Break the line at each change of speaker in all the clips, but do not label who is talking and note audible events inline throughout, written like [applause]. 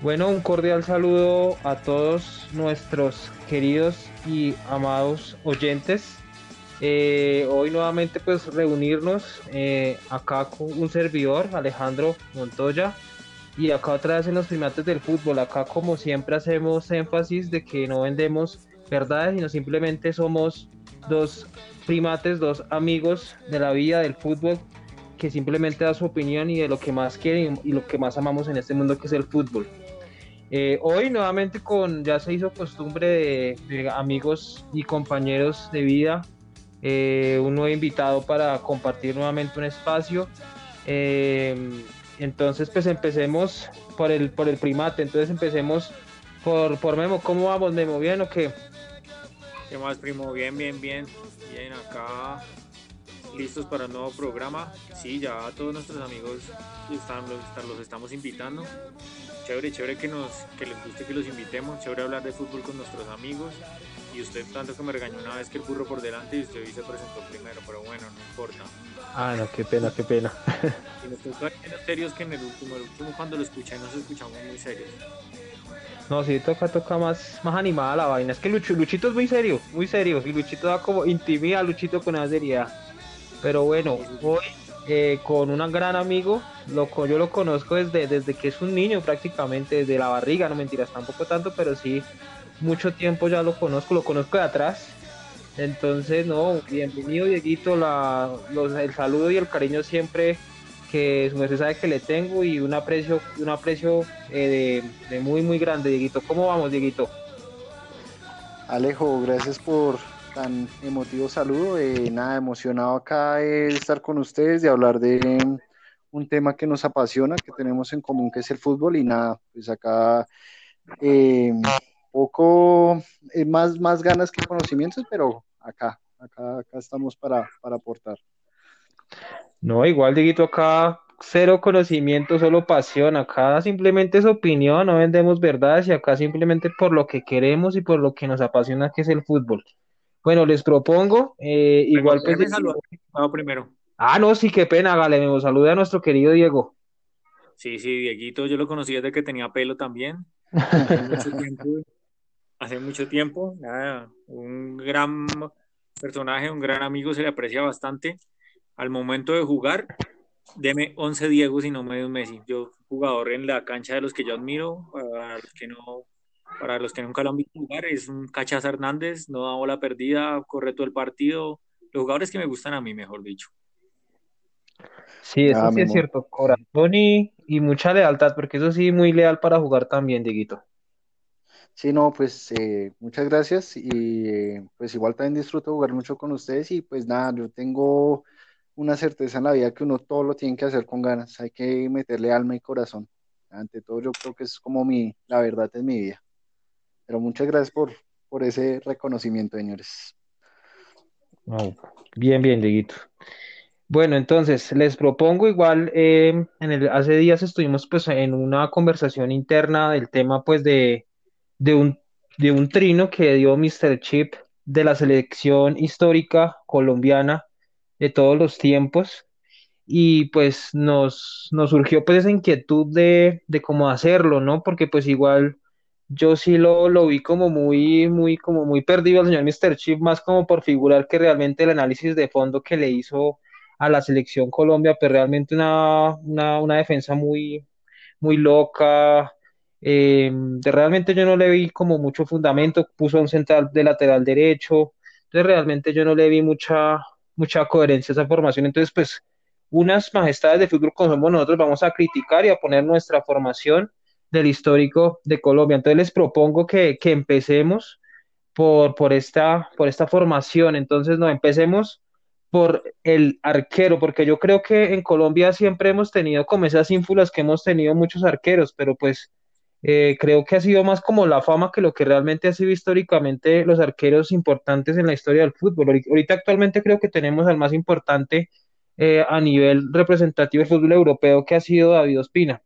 Bueno, un cordial saludo a todos nuestros queridos y amados oyentes. Eh, hoy nuevamente pues reunirnos eh, acá con un servidor, Alejandro Montoya, y acá otra vez en los primates del fútbol. Acá como siempre hacemos énfasis de que no vendemos verdades, sino simplemente somos dos primates, dos amigos de la vida del fútbol que simplemente da su opinión y de lo que más quieren y lo que más amamos en este mundo que es el fútbol. Eh, hoy nuevamente con, ya se hizo costumbre de, amigos y compañeros de vida, eh, un nuevo invitado para compartir nuevamente un espacio. Eh, entonces pues empecemos por el, por el primate, entonces empecemos por, por Memo, ¿cómo vamos Memo? ¿Bien o qué?
¿Qué más primo? Bien, bien, bien, bien acá listos para el nuevo programa. Sí, ya todos nuestros amigos están, los, los estamos invitando chévere, chévere que, nos, que les guste que los invitemos, chévere hablar de fútbol con nuestros amigos. Y usted tanto que me regañó una vez que el burro por delante y usted hoy se presentó primero, pero bueno, no importa.
Ah, no, qué pena, qué pena.
y nos tocó serios que en el último, el último cuando lo escuché nos escuchamos muy serios.
No, sí, toca, toca más, más animada la vaina. Es que Luchito es muy serio, muy serio. Y Luchito da como intimida a Luchito con esa seriedad. Pero bueno, hoy eh, con un gran amigo, lo, yo lo conozco desde, desde que es un niño prácticamente, desde la barriga, no mentiras, tampoco tanto, pero sí, mucho tiempo ya lo conozco, lo conozco de atrás. Entonces, no, bienvenido Dieguito, la, el saludo y el cariño siempre que su merced sabe que le tengo y un aprecio, un aprecio eh, de, de muy, muy grande, Dieguito. ¿Cómo vamos, Dieguito?
Alejo, gracias por tan emotivo saludo. Eh, nada, emocionado acá de estar con ustedes, de hablar de un tema que nos apasiona, que tenemos en común, que es el fútbol. Y nada, pues acá eh, poco, eh, más, más ganas que conocimientos, pero acá, acá, acá estamos para, para aportar.
No, igual, Dieguito, acá cero conocimiento, solo pasión. Acá simplemente es opinión, no vendemos verdades y acá simplemente por lo que queremos y por lo que nos apasiona, que es el fútbol. Bueno, les propongo, eh, igual pues...
primero.
Ah, no, sí, qué pena, Gale, me salude a nuestro querido Diego.
Sí, sí, Dieguito, yo lo conocí desde que tenía pelo también. Hace mucho [laughs] tiempo, hace mucho tiempo nada, un gran personaje, un gran amigo, se le aprecia bastante. Al momento de jugar, deme 11 Diegos y no medio Messi. Yo, jugador en la cancha de los que yo admiro, para los que no para los que nunca lo han visto jugar, es un Cachaza Hernández, no da bola perdida, corre todo el partido. Los jugadores que me gustan a mí, mejor dicho.
Sí, eso ah, sí es cierto. Corazón y, mucha lealtad, porque eso sí, muy leal para jugar también, Dieguito.
Sí, no, pues eh, muchas gracias y eh, pues igual también disfruto jugar mucho con ustedes y pues nada, yo tengo una certeza en la vida que uno todo lo tiene que hacer con ganas, hay que meterle alma y corazón. Ante todo yo creo que es como mi, la verdad es mi vida. Pero muchas gracias por, por ese reconocimiento, señores.
bien, bien, Dieguito. Bueno, entonces les propongo igual, eh, en el, hace días estuvimos pues en una conversación interna del tema pues de, de, un, de un trino que dio Mr. Chip de la selección histórica colombiana de todos los tiempos y pues nos, nos surgió pues esa inquietud de, de cómo hacerlo, ¿no? Porque pues igual yo sí lo, lo vi como muy, muy, como muy perdido al señor Mr. Chip, más como por figurar que realmente el análisis de fondo que le hizo a la selección Colombia, pues realmente una, una, una defensa muy, muy loca. Eh, de, realmente yo no le vi como mucho fundamento, puso un central de lateral derecho, entonces realmente yo no le vi mucha, mucha coherencia a esa formación. Entonces, pues, unas majestades de fútbol como somos nosotros vamos a criticar y a poner nuestra formación del histórico de Colombia. Entonces les propongo que, empecemos por, por, esta, por esta formación. Entonces, no, empecemos por el arquero, porque yo creo que en Colombia siempre hemos tenido como esas ínfulas que hemos tenido muchos arqueros, pero pues eh, creo que ha sido más como la fama que lo que realmente ha sido históricamente los arqueros importantes en la historia del fútbol. Ahorita actualmente creo que tenemos al más importante eh, a nivel representativo del fútbol europeo que ha sido David Ospina.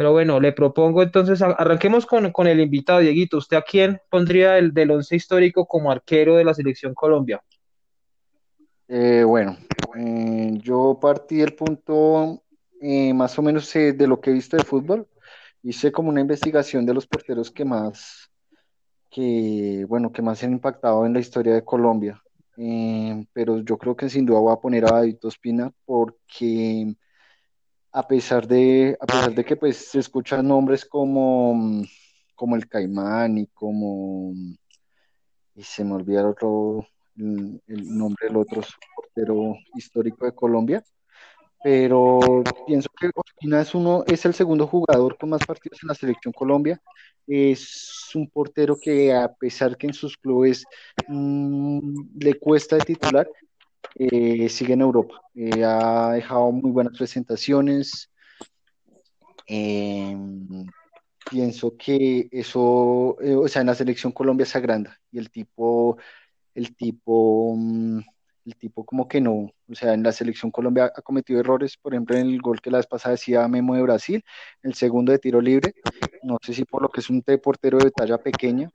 Pero bueno, le propongo entonces, arranquemos con, con el invitado, Dieguito. ¿Usted a quién pondría el, del once histórico como arquero de la selección Colombia?
Eh, bueno, eh, yo partí del punto eh, más o menos de lo que he visto de fútbol. hice como una investigación de los porteros que más, que, bueno, que más han impactado en la historia de Colombia. Pero yo creo que sin duda voy a poner a David Ospina porque a pesar de, a pesar de que pues se escuchan nombres como, como el Caimán y como, y se me olvida el otro, el, el nombre del otro portero histórico de Colombia, pero pienso que Ospina es uno, es el segundo jugador con más partidos en la selección Colombia. Es un portero que a pesar que en sus clubes mmm, le cuesta de titular, eh, sigue en Europa. Eh, ha dejado muy buenas presentaciones. Eh, pienso que eso, o sea, en la selección Colombia se agranda y el tipo, el tipo, mm, el tipo como que no, o sea, en la selección Colombia ha cometido errores, por ejemplo, en el gol que la vez pasada decía Memo de Brasil, el segundo de tiro libre, no sé si por lo que es un portero de talla pequeña,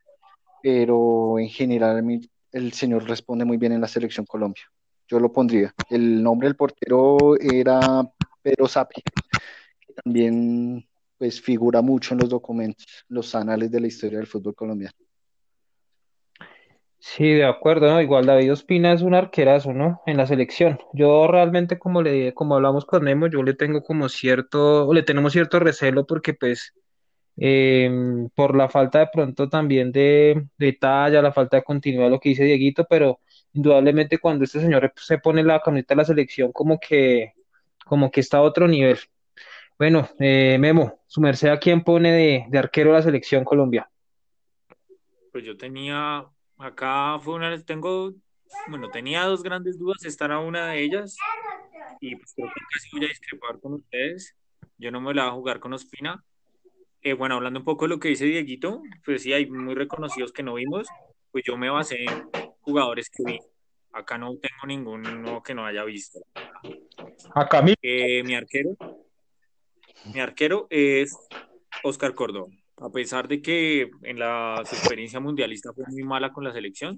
pero en general el señor responde muy bien en la selección Colombia yo lo pondría. El nombre del portero era Pedro Sapi, que también pues figura mucho en los documentos, los anales de la historia del fútbol colombiano.
Sí, de acuerdo, ¿no? Igual David Ospina es un arquerazo, ¿no? En la selección. Yo realmente, como le, como hablamos con Nemo, yo le tengo como cierto, o le tenemos cierto recelo porque pues eh, por la falta de pronto también de, de talla, la falta de continuidad, lo que dice Dieguito, pero indudablemente cuando este señor se pone la camiseta de la selección, como que, como que está a otro nivel. Bueno, eh, Memo, su merced a quién pone de, de arquero la selección Colombia.
Pues yo tenía, acá fue una, tengo, bueno, tenía dos grandes dudas, esta era una de ellas, y pues creo que casi voy a discrepar con ustedes. Yo no me la voy a jugar con Ospina. Eh, bueno, hablando un poco de lo que dice Dieguito, pues sí, hay muy reconocidos que no vimos, pues yo me basé jugadores que vi. Acá no tengo ninguno que no haya visto.
Acá mi...
Eh, mi arquero, mi arquero es Oscar Cordón. A pesar de que en la experiencia mundialista fue muy mala con la selección,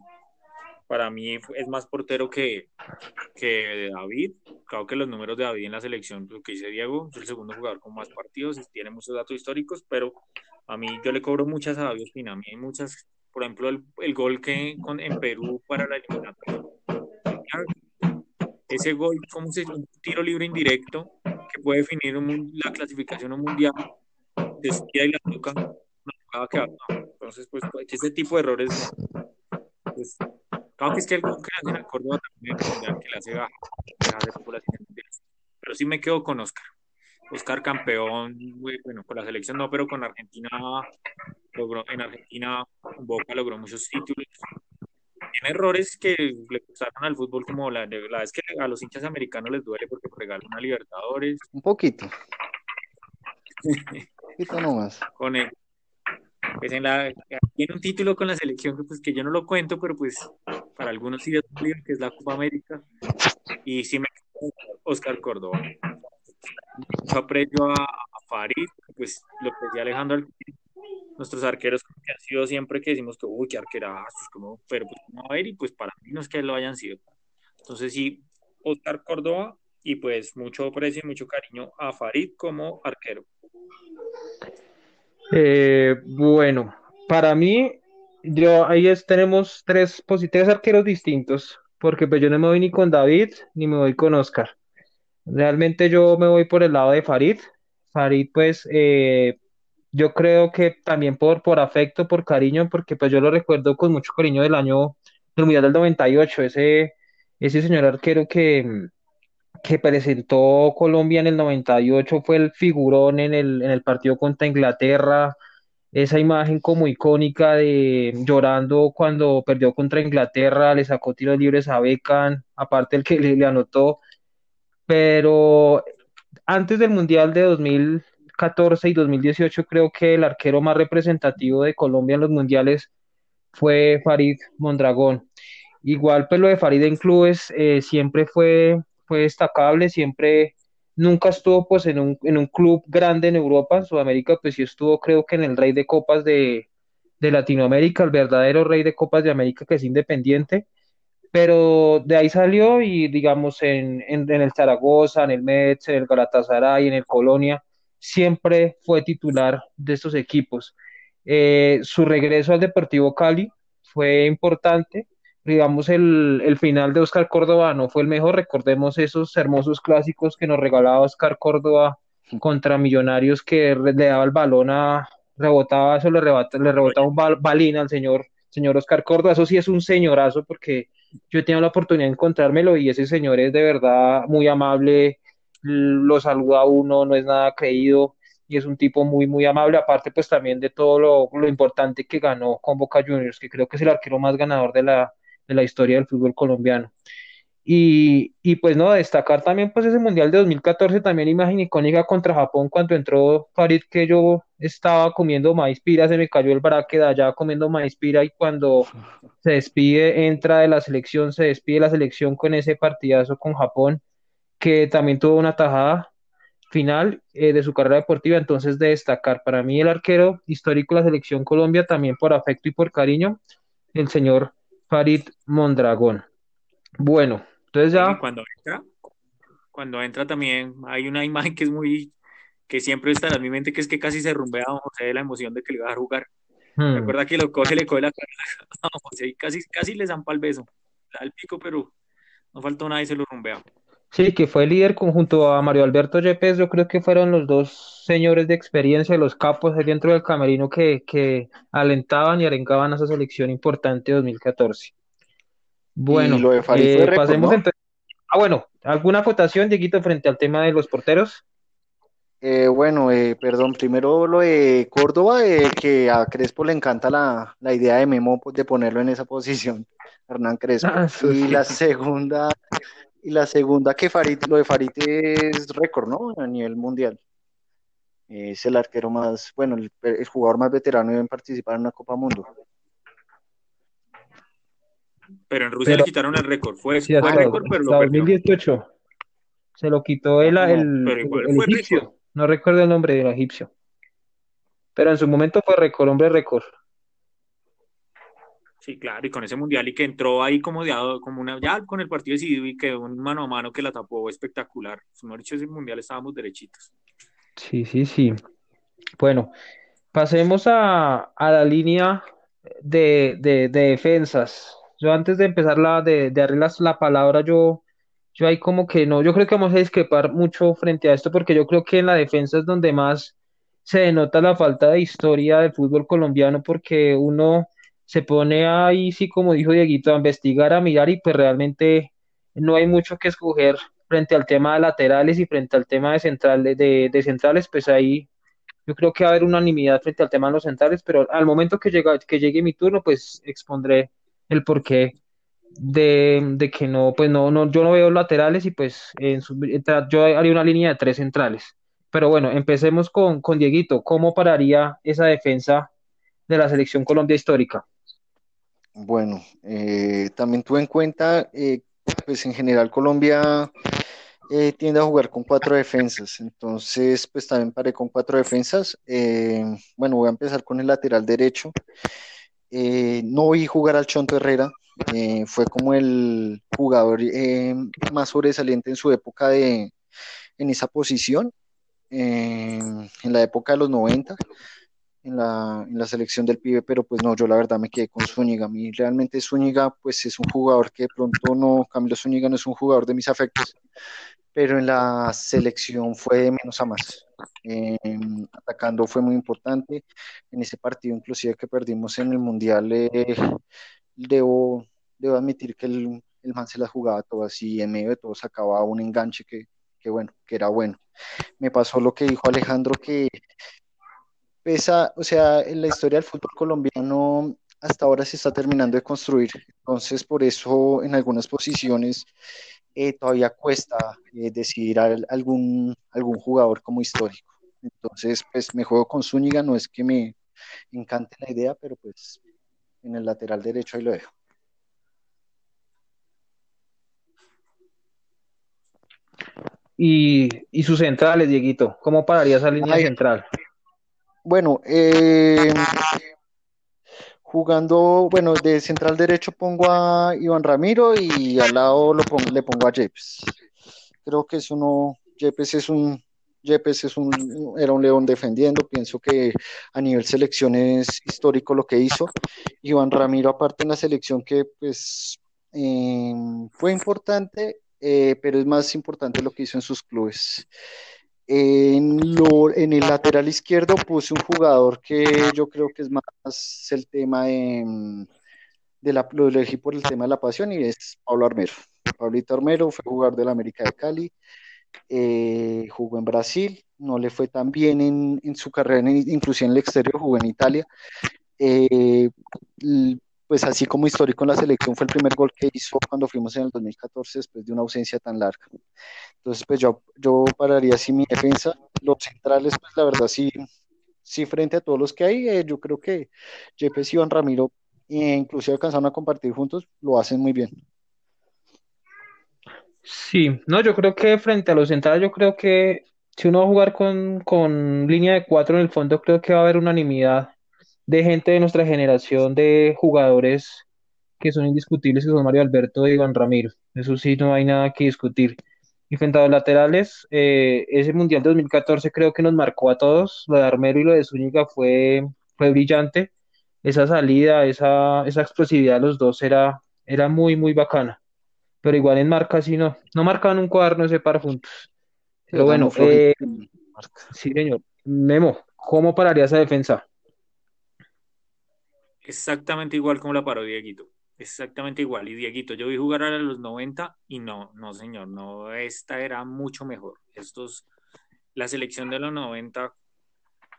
para mí es más portero que, que David. Claro que los números de David en la selección, lo que dice Diego, es el segundo jugador con más partidos, tiene muchos datos históricos, pero a mí yo le cobro muchas a David Ospina. A mí hay muchas por ejemplo, el, el gol que con, en Perú para la eliminatoria. Ese gol, como se, un tiro libre indirecto que puede definir un, la clasificación un mundial, desvía y la toca, no, que Entonces, pues, ese tipo de errores, pues, claro que es que el gol que hacen a Córdoba también que le hace baja, pero sí me quedo con Oscar. Oscar campeón, bueno, con la selección no, pero con Argentina logró, en Argentina Boca logró muchos títulos. Tiene errores que le costaron al fútbol, como la, la vez que a los hinchas americanos les duele porque regalan a Libertadores.
Un poquito. [laughs] Un poquito nomás.
Con él. Pues en la, tiene un título con la selección que, pues, que yo no lo cuento, pero pues para algunos sí es que es la Copa América. Y sí me Oscar Córdoba mucho aprecio a, a, Farid, pues lo que decía Alejandro, nuestros arqueros que han sido siempre que decimos que, uy, qué arquerazos, como, pero pues no a ver, y pues para mí no es que lo hayan sido. Entonces sí, Oscar Córdoba, y pues mucho aprecio y mucho cariño a Farid como arquero.
Eh, bueno, para mí, yo ahí es, tenemos tres, tres arqueros distintos, porque pues yo no me voy ni con David ni me voy con Oscar. Realmente yo me voy por el lado de Farid. Farid, pues, eh, yo creo que también por, por afecto, por cariño, porque pues yo lo recuerdo con mucho cariño del año del Mundial del 98, ese, ese señor arquero que, que presentó Colombia en el 98 fue el figurón en el, en el partido contra Inglaterra, esa imagen como icónica de llorando cuando perdió contra Inglaterra, le sacó tiros libres a Beckham, aparte el que le, anotó pero antes del Mundial de 2014 y 2018 creo que el arquero más representativo de Colombia en los mundiales fue Farid Mondragón. Igual pues lo de Farid en clubes eh, siempre fue, fue destacable, siempre nunca estuvo pues en un, en un club grande en Europa, en Sudamérica pues sí estuvo creo que en el rey de copas de, de Latinoamérica, el verdadero rey de copas de América que es independiente pero de ahí salió y digamos en, en, el Zaragoza, en el Metz, en el Galatasaray, en el Colonia, siempre fue titular de estos equipos. Eh, su regreso al Deportivo Cali fue importante. Digamos, el, el, final de Oscar Córdoba no fue el mejor. Recordemos esos hermosos clásicos que nos regalaba Oscar Córdoba contra Millonarios que le daba el balón a, rebotaba eso, le, rebota, le rebotaba un balín al señor, señor Oscar Córdoba. Eso sí es un señorazo porque yo he tenido la oportunidad de encontrármelo y ese señor es de verdad muy amable, lo saluda a uno, no es nada creído y es un tipo muy, muy amable, aparte pues también de todo lo, lo importante que ganó con Boca Juniors, que creo que es el arquero más ganador de la, de la historia del fútbol colombiano. Y, y, pues no, destacar también pues ese Mundial de 2014, también imagen icónica contra Japón cuando entró Farid que yo estaba comiendo maíz pira, se me cayó el braque de allá comiendo maíz pira y cuando se despide, entra de la selección, se despide la selección con ese partidazo con Japón, que también tuvo una tajada final eh, de su carrera deportiva, entonces de destacar para mí el arquero histórico de la selección Colombia, también por afecto y por cariño, el señor Farid Mondragón. Bueno, entonces ya...
Cuando entra, cuando entra también hay una imagen que es muy, que siempre está en mi mente, que es que casi se rumbea a José de la emoción de que le va a jugar. Hmm. Recuerda que lo coge, le coge la cara a José y casi, casi le zampa el beso. Da el pico, pero no faltó nada y se lo rumbea.
Sí, que fue líder conjunto a Mario Alberto Yepes, yo creo que fueron los dos señores de experiencia, los capos dentro del camerino que, que alentaban y arengaban a esa selección importante de 2014. Bueno, eh, pasemos entonces. Ah, bueno, ¿alguna acotación, Dieguito, frente al tema de los porteros?
Eh, bueno, eh, perdón, primero lo de Córdoba, que a Crespo le encanta la, la, idea de Memo de ponerlo en esa posición, Hernán Crespo. Ah, [laughs] y la segunda, y la segunda que Farid, lo de Farid es récord, ¿no? A nivel mundial. Es el arquero más, bueno, el, el jugador más veterano en participar en una Copa Mundo.
Pero en Rusia le quitaron el récord. Fue, fue récord, pero lo
2018. Se lo quitó el, el, el egipcio. No recuerdo el nombre del egipcio. Pero en su momento fue récord, hombre récord.
Sí, claro, y con ese mundial y que entró ahí como, de, como una, ya con el partido decidido y que un mano a mano que la tapó espectacular. Ese mundial estábamos derechitos.
Sí, sí, sí. Bueno, pasemos a, a la línea de, de, de defensas. Yo antes de empezar la, de, de la palabra, yo, yo ahí como que no, yo creo que vamos a discrepar mucho frente a esto, porque yo creo que en la defensa es donde más se denota la falta de historia del fútbol colombiano, porque uno se pone ahí, sí, como dijo Dieguito, a investigar, a mirar, y pues realmente no hay mucho que escoger frente al tema de laterales y frente al tema de, centrales, de, de centrales, pues ahí yo creo que va a haber unanimidad frente al tema de los centrales, pero al momento que, llega, que llegue mi turno, pues expondré el porqué de, de, que no, pues no, no, yo no veo laterales y pues su, yo haría una línea de tres centrales. Pero bueno, empecemos con, con Dieguito. ¿Cómo pararía esa defensa de la selección Colombia histórica?
Bueno, eh, también tuve en cuenta, eh, pues en general Colombia eh, tiende a jugar con cuatro defensas, entonces pues también paré con cuatro defensas. bueno, voy a empezar con el lateral derecho. Eh, no vi jugar al Chonto Herrera, eh, fue como el jugador eh, más sobresaliente en su época de, en esa posición, en la época de los 90, en la, en la, selección del pibe, pero pues no, yo la verdad me quedé con Zúñiga. A mí realmente Zúñiga pues es un jugador que de pronto no, Camilo Zúñiga no es un jugador de mis afectos, pero en la selección fue de menos a más. Eh, atacando fue muy importante. En ese partido, inclusive que perdimos en el Mundial, eh, debo, debo admitir que el, el man se la jugaba todo así, en medio de todo sacaba un enganche que, que bueno, que era bueno. Me pasó lo que dijo Alejandro, que pesa, o sea, en la historia del fútbol colombiano hasta ahora se está terminando de construir. Entonces, por eso en algunas posiciones eh, todavía cuesta eh, decidir a algún, algún jugador como histórico. Entonces, pues me juego con Zúñiga, no es que me encante la idea, pero pues en el lateral derecho ahí lo dejo.
Y, y sus centrales, Dieguito, ¿cómo pararía esa línea central?
Bueno, eh, jugando, bueno, de central derecho pongo a Iván Ramiro y al lado lo pongo, le pongo a Jepes. Creo que eso no, Jepes es un, Yepes es un, era un león defendiendo, pienso que a nivel selección es histórico lo que hizo. Iván Ramiro, aparte en la selección que pues eh, fue importante, eh, pero es más importante lo que hizo en sus clubes. En, lo, en el lateral izquierdo puse un jugador que yo creo que es más el tema de, de la, lo elegí por el tema de la pasión y es Pablo Armero. Pablito Armero fue jugador del América de Cali, eh, jugó en Brasil, no le fue tan bien en, en su carrera, inclusive en el exterior, jugó en Italia. Eh, pues así como histórico en la selección fue el primer gol que hizo cuando fuimos en el 2014 después de una ausencia tan larga. Entonces, pues yo, yo pararía así mi defensa. Los centrales, pues la verdad sí, sí frente a todos los que hay, eh, yo creo que Jepes y Iván Ramiro, e inclusive alcanzaron a compartir juntos, lo hacen muy bien.
Sí, no, yo creo que frente a los centrales, yo creo que si uno va a jugar con, con línea de cuatro en el fondo, creo que va a haber unanimidad de gente de nuestra generación de jugadores que son indiscutibles, que son Mario Alberto y Iván Ramiro. Eso sí, no hay nada que discutir. Y frente a los laterales, eh, ese Mundial de 2014 creo que nos marcó a todos. Lo de Armero y lo de Zúñiga fue, fue brillante. Esa salida, esa, esa explosividad de los dos era, era muy, muy bacana pero igual en marca sí no, no marcaban un cuaderno ese par juntos. Pero bueno, eh, sí señor. Memo, ¿cómo pararía esa defensa?
Exactamente igual como la paró Dieguito. Exactamente igual. Y Dieguito, yo vi jugar a los 90 y no, no señor, no, esta era mucho mejor. Estos, la selección de los 90,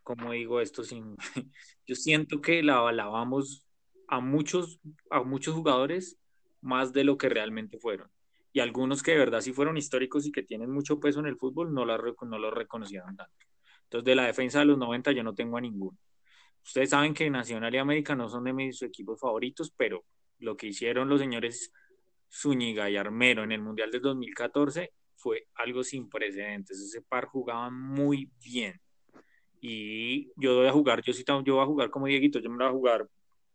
como digo esto sin, [laughs] yo siento que la alabamos a muchos, a muchos jugadores más de lo que realmente fueron. Y algunos que de verdad sí fueron históricos y que tienen mucho peso en el fútbol no, la, no lo reconocieron tanto. Entonces, de la defensa de los 90 yo no tengo a ninguno. Ustedes saben que Nacional y América no son de mis equipos favoritos, pero lo que hicieron los señores Zúñiga y Armero en el Mundial del 2014 fue algo sin precedentes. Ese par jugaban muy bien. Y yo voy a jugar, yo sí yo voy a jugar como Dieguito, yo me voy a jugar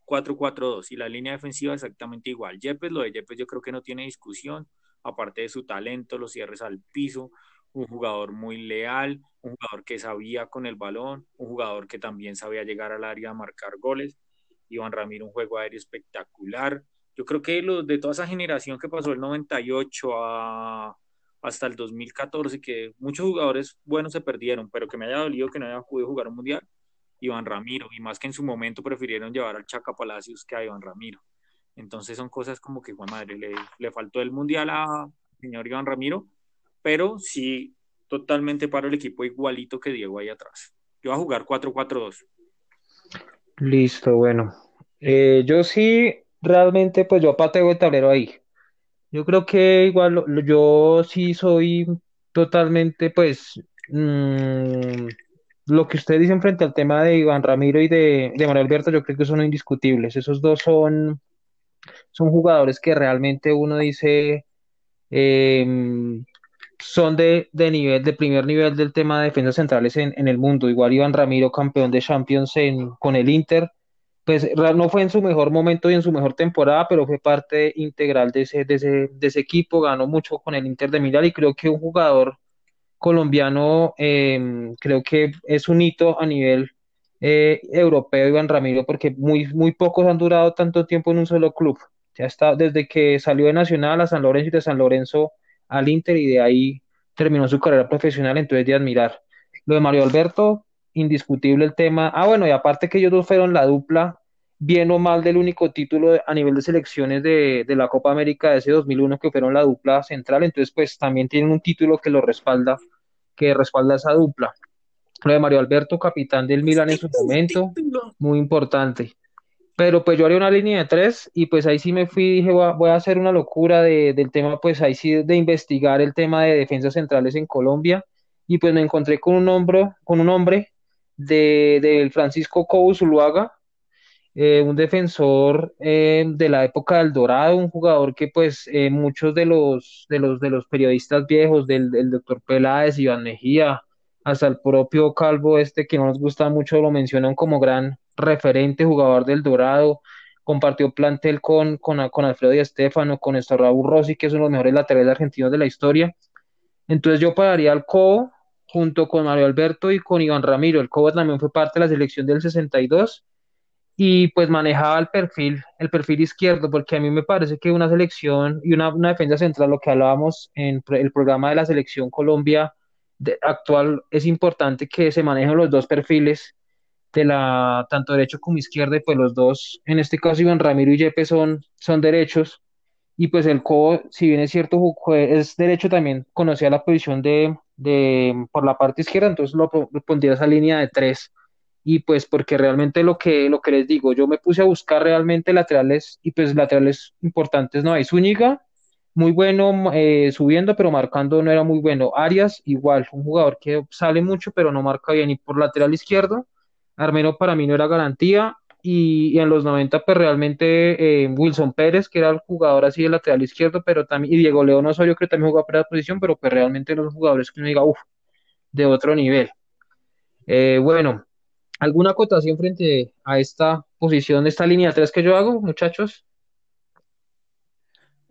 4-4-2 y la línea defensiva exactamente igual. Yepes, lo de Yepes yo creo que no tiene discusión, aparte de su talento, los cierres al piso, un jugador muy leal, un jugador que sabía con el balón, un jugador que también sabía llegar al área a marcar goles. Iván Ramiro, un juego aéreo espectacular. Yo creo que los de toda esa generación que pasó del 98 a, hasta el 2014, que muchos jugadores buenos se perdieron, pero que me haya dolido que no haya podido jugar un mundial, Iván Ramiro, y más que en su momento prefirieron llevar al Chaca Palacios que a Iván Ramiro. Entonces son cosas como que, Juan Madre, le, le faltó el mundial a señor Iván Ramiro, pero sí totalmente para el equipo igualito que Diego ahí atrás. Yo voy a jugar 4-4-2.
Listo, bueno. Eh, yo sí, realmente, pues yo pateo el tablero ahí. Yo creo que igual yo sí soy totalmente, pues, mmm, lo que ustedes dicen frente al tema de Iván Ramiro y de, de Manuel Alberto, yo creo que son indiscutibles. Esos dos son, son jugadores que realmente uno dice em, son de, de, nivel, de primer nivel del tema de defensas centrales en, en, el mundo. Igual Iván Ramiro, campeón de Champions en, con el Inter, pues no fue en su mejor momento y en su mejor temporada, pero fue parte integral de ese, de ese, de ese equipo, ganó mucho con el Inter de Milán y creo que un jugador colombiano em, creo que es un hito a nivel eh, europeo, Iván Ramiro, porque muy, muy pocos han durado tanto tiempo en un solo club. Ya está desde que salió de Nacional a San Lorenzo y de San Lorenzo al Inter y de ahí terminó su carrera profesional, entonces de admirar. Lo de Mario Alberto, indiscutible el tema. Ah, bueno, y aparte que ellos dos fueron la dupla, bien o mal del único título a nivel de selecciones de, de la Copa América de ese 2001, que fueron la dupla central, entonces pues también tienen un título que lo respalda que respalda esa dupla. Lo de Mario Alberto, capitán del Milan en su momento, muy importante. Pero pues yo haría una línea de tres y pues ahí sí me fui, dije voy a, hacer una locura de, del tema, pues ahí sí de investigar el tema de defensas centrales en Colombia y pues me encontré con un hombre, con un hombre de, de Francisco Cobos Zuluaga, eh, un defensor eh, de la época del Dorado, un jugador que pues eh, muchos de los, de los de los periodistas viejos, del, del doctor Peláez, Iván Mejía, hasta el propio Calvo este que no nos gusta mucho, lo mencionan como gran referente, jugador del Dorado, compartió plantel con, con, con Alfredo y Estefano, con Raúl Rossi, que es uno de los mejores laterales argentinos de la historia. Entonces yo pagaría al Cobo junto con Mario Alberto y con Iván Ramiro. El Cobo también fue parte de la selección del 62 y pues manejaba el perfil, el perfil izquierdo, porque a mí me parece que una selección y una, una defensa central, lo que hablábamos en el programa de la selección Colombia actual, es importante que se manejen los dos perfiles de la tanto derecho como izquierda, y pues los dos, en este caso Iván Ramiro y Yepes son, son derechos, y pues el Cobo, si bien es cierto, es derecho también, conocía la posición de, de por la parte izquierda, entonces lo, lo pondría esa línea de tres. Y pues porque realmente lo que, lo que les digo, yo me puse a buscar realmente laterales y pues laterales importantes, no hay Zúñiga, muy bueno eh, subiendo, pero marcando no era muy bueno. Arias, igual, un jugador que sale mucho, pero no marca bien. Y por lateral izquierdo, Armero para mí no era garantía. Y, en los 90, pues realmente eh, Wilson Pérez, que era el jugador así de lateral izquierdo, pero también, y Diego León Osorio, que también jugaba para la posición, pero pues realmente los jugadores que uno diga, uff, de otro nivel. Eh, bueno, ¿Alguna acotación frente a esta posición, esta línea 3 que yo hago, muchachos?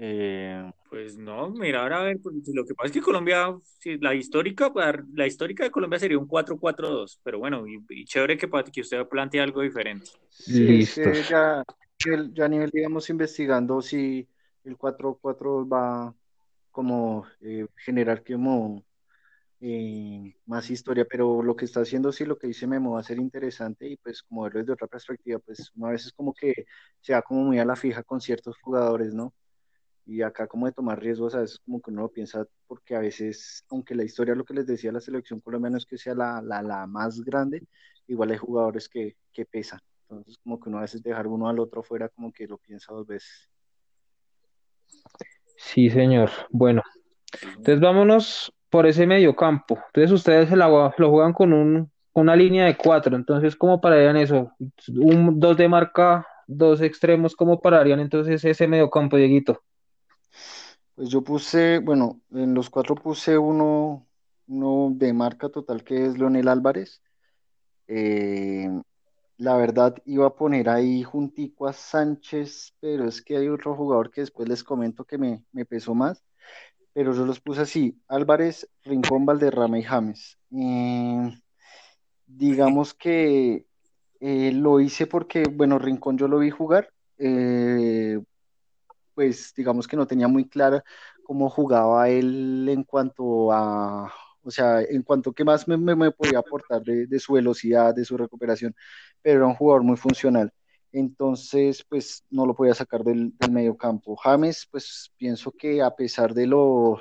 Eh, pues no, mira, ahora a ver, pues, lo que pasa es que Colombia, la histórica, la histórica de Colombia sería un 4-4-2, pero bueno, y, chévere que, que usted plantee algo diferente.
Sí, ya, ya a nivel, digamos, investigando si el 4-4 va como eh, generar como eh, más historia, pero lo que está haciendo, sí, lo que dice Memo va a ser interesante y pues como verlo desde otra perspectiva, pues una vez es como que se va como muy a la fija con ciertos jugadores, ¿no? Y acá como de tomar riesgos, a veces como que uno lo piensa, porque a veces, aunque la historia, lo que les decía la selección colombiana es que sea la, la, la más grande, igual hay jugadores que, que pesan. Entonces como que uno a veces dejar uno al otro fuera como que lo piensa dos veces.
Sí, señor. Bueno, entonces vámonos por ese medio campo. Entonces ustedes se lo juegan con un, una línea de cuatro. Entonces, ¿cómo pararían eso? Un, dos de marca, dos extremos, ¿cómo pararían entonces ese medio campo, Dieguito?
Pues yo puse, bueno, en los cuatro puse uno, uno de marca total que es Leonel Álvarez. Eh, la verdad iba a poner ahí juntico a Sánchez, pero es que hay otro jugador que después les comento que me, me pesó más pero yo los puse así, Álvarez, Rincón, Valderrama y James. Eh, digamos que eh, lo hice porque, bueno, Rincón yo lo vi jugar, eh, pues digamos que no tenía muy clara cómo jugaba él en cuanto a, o sea, en cuanto que más me, podía aportar de, de, su velocidad, de su recuperación, pero era un jugador muy funcional entonces pues no lo podía sacar del, medio campo. James, pues pienso que a pesar de lo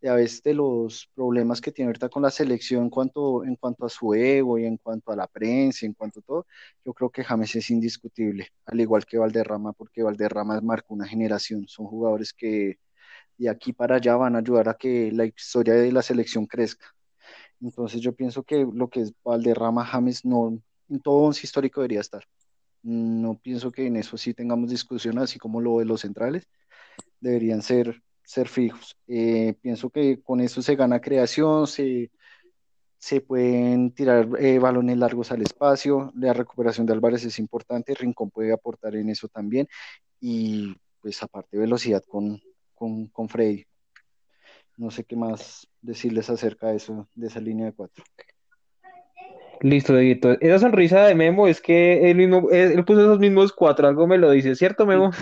de a veces de los problemas que tiene ahorita con la selección en cuanto, en cuanto a su ego y en cuanto a la prensa, en cuanto a todo, yo creo que James es indiscutible, al igual que Valderrama, porque Valderrama marcó una generación, son jugadores que de aquí para allá van a ayudar a que la historia de la selección crezca. Entonces yo pienso que lo que es Valderrama, James, no, en todo once histórico debería estar. No pienso que en eso sí tengamos discusión, así como lo de los centrales, deberían ser, ser fijos. Eh, pienso que con eso se gana creación, se, se pueden tirar eh, balones largos al espacio, la recuperación de Álvarez es importante, Rincón puede aportar en eso también, y pues aparte velocidad con, con, con Freddy. No sé qué más decirles acerca de eso, de esa línea de cuatro.
Listo, Dieguito. Esa sonrisa de Memo es que él mismo, él puso esos mismos cuatro, algo me lo dice, ¿cierto, Memo?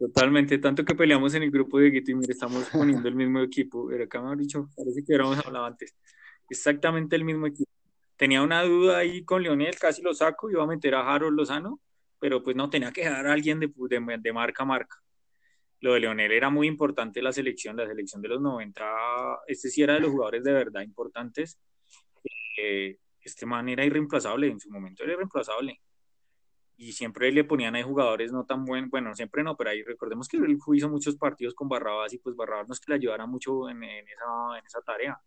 Totalmente, tanto que peleamos en el grupo de Dieguito y mire, estamos [laughs] poniendo el mismo equipo. Pero acá me han dicho, parece que hubiéramos hablado antes. Exactamente el mismo equipo. Tenía una duda ahí con Leonel, casi lo saco, iba a meter a Harold Lozano, pero pues no, tenía que dejar a alguien de, de, de marca a marca lo de Leonel era muy importante la selección, la selección de los 90, este sí era de los jugadores de verdad importantes este man era irreemplazable, en su momento era irreemplazable. Y siempre le ponían ahí jugadores no tan buenos, bueno, siempre no, pero ahí recordemos que él hizo muchos partidos con Barrabás y pues Barrabás no que le ayudara mucho en, esa, en esa tarea.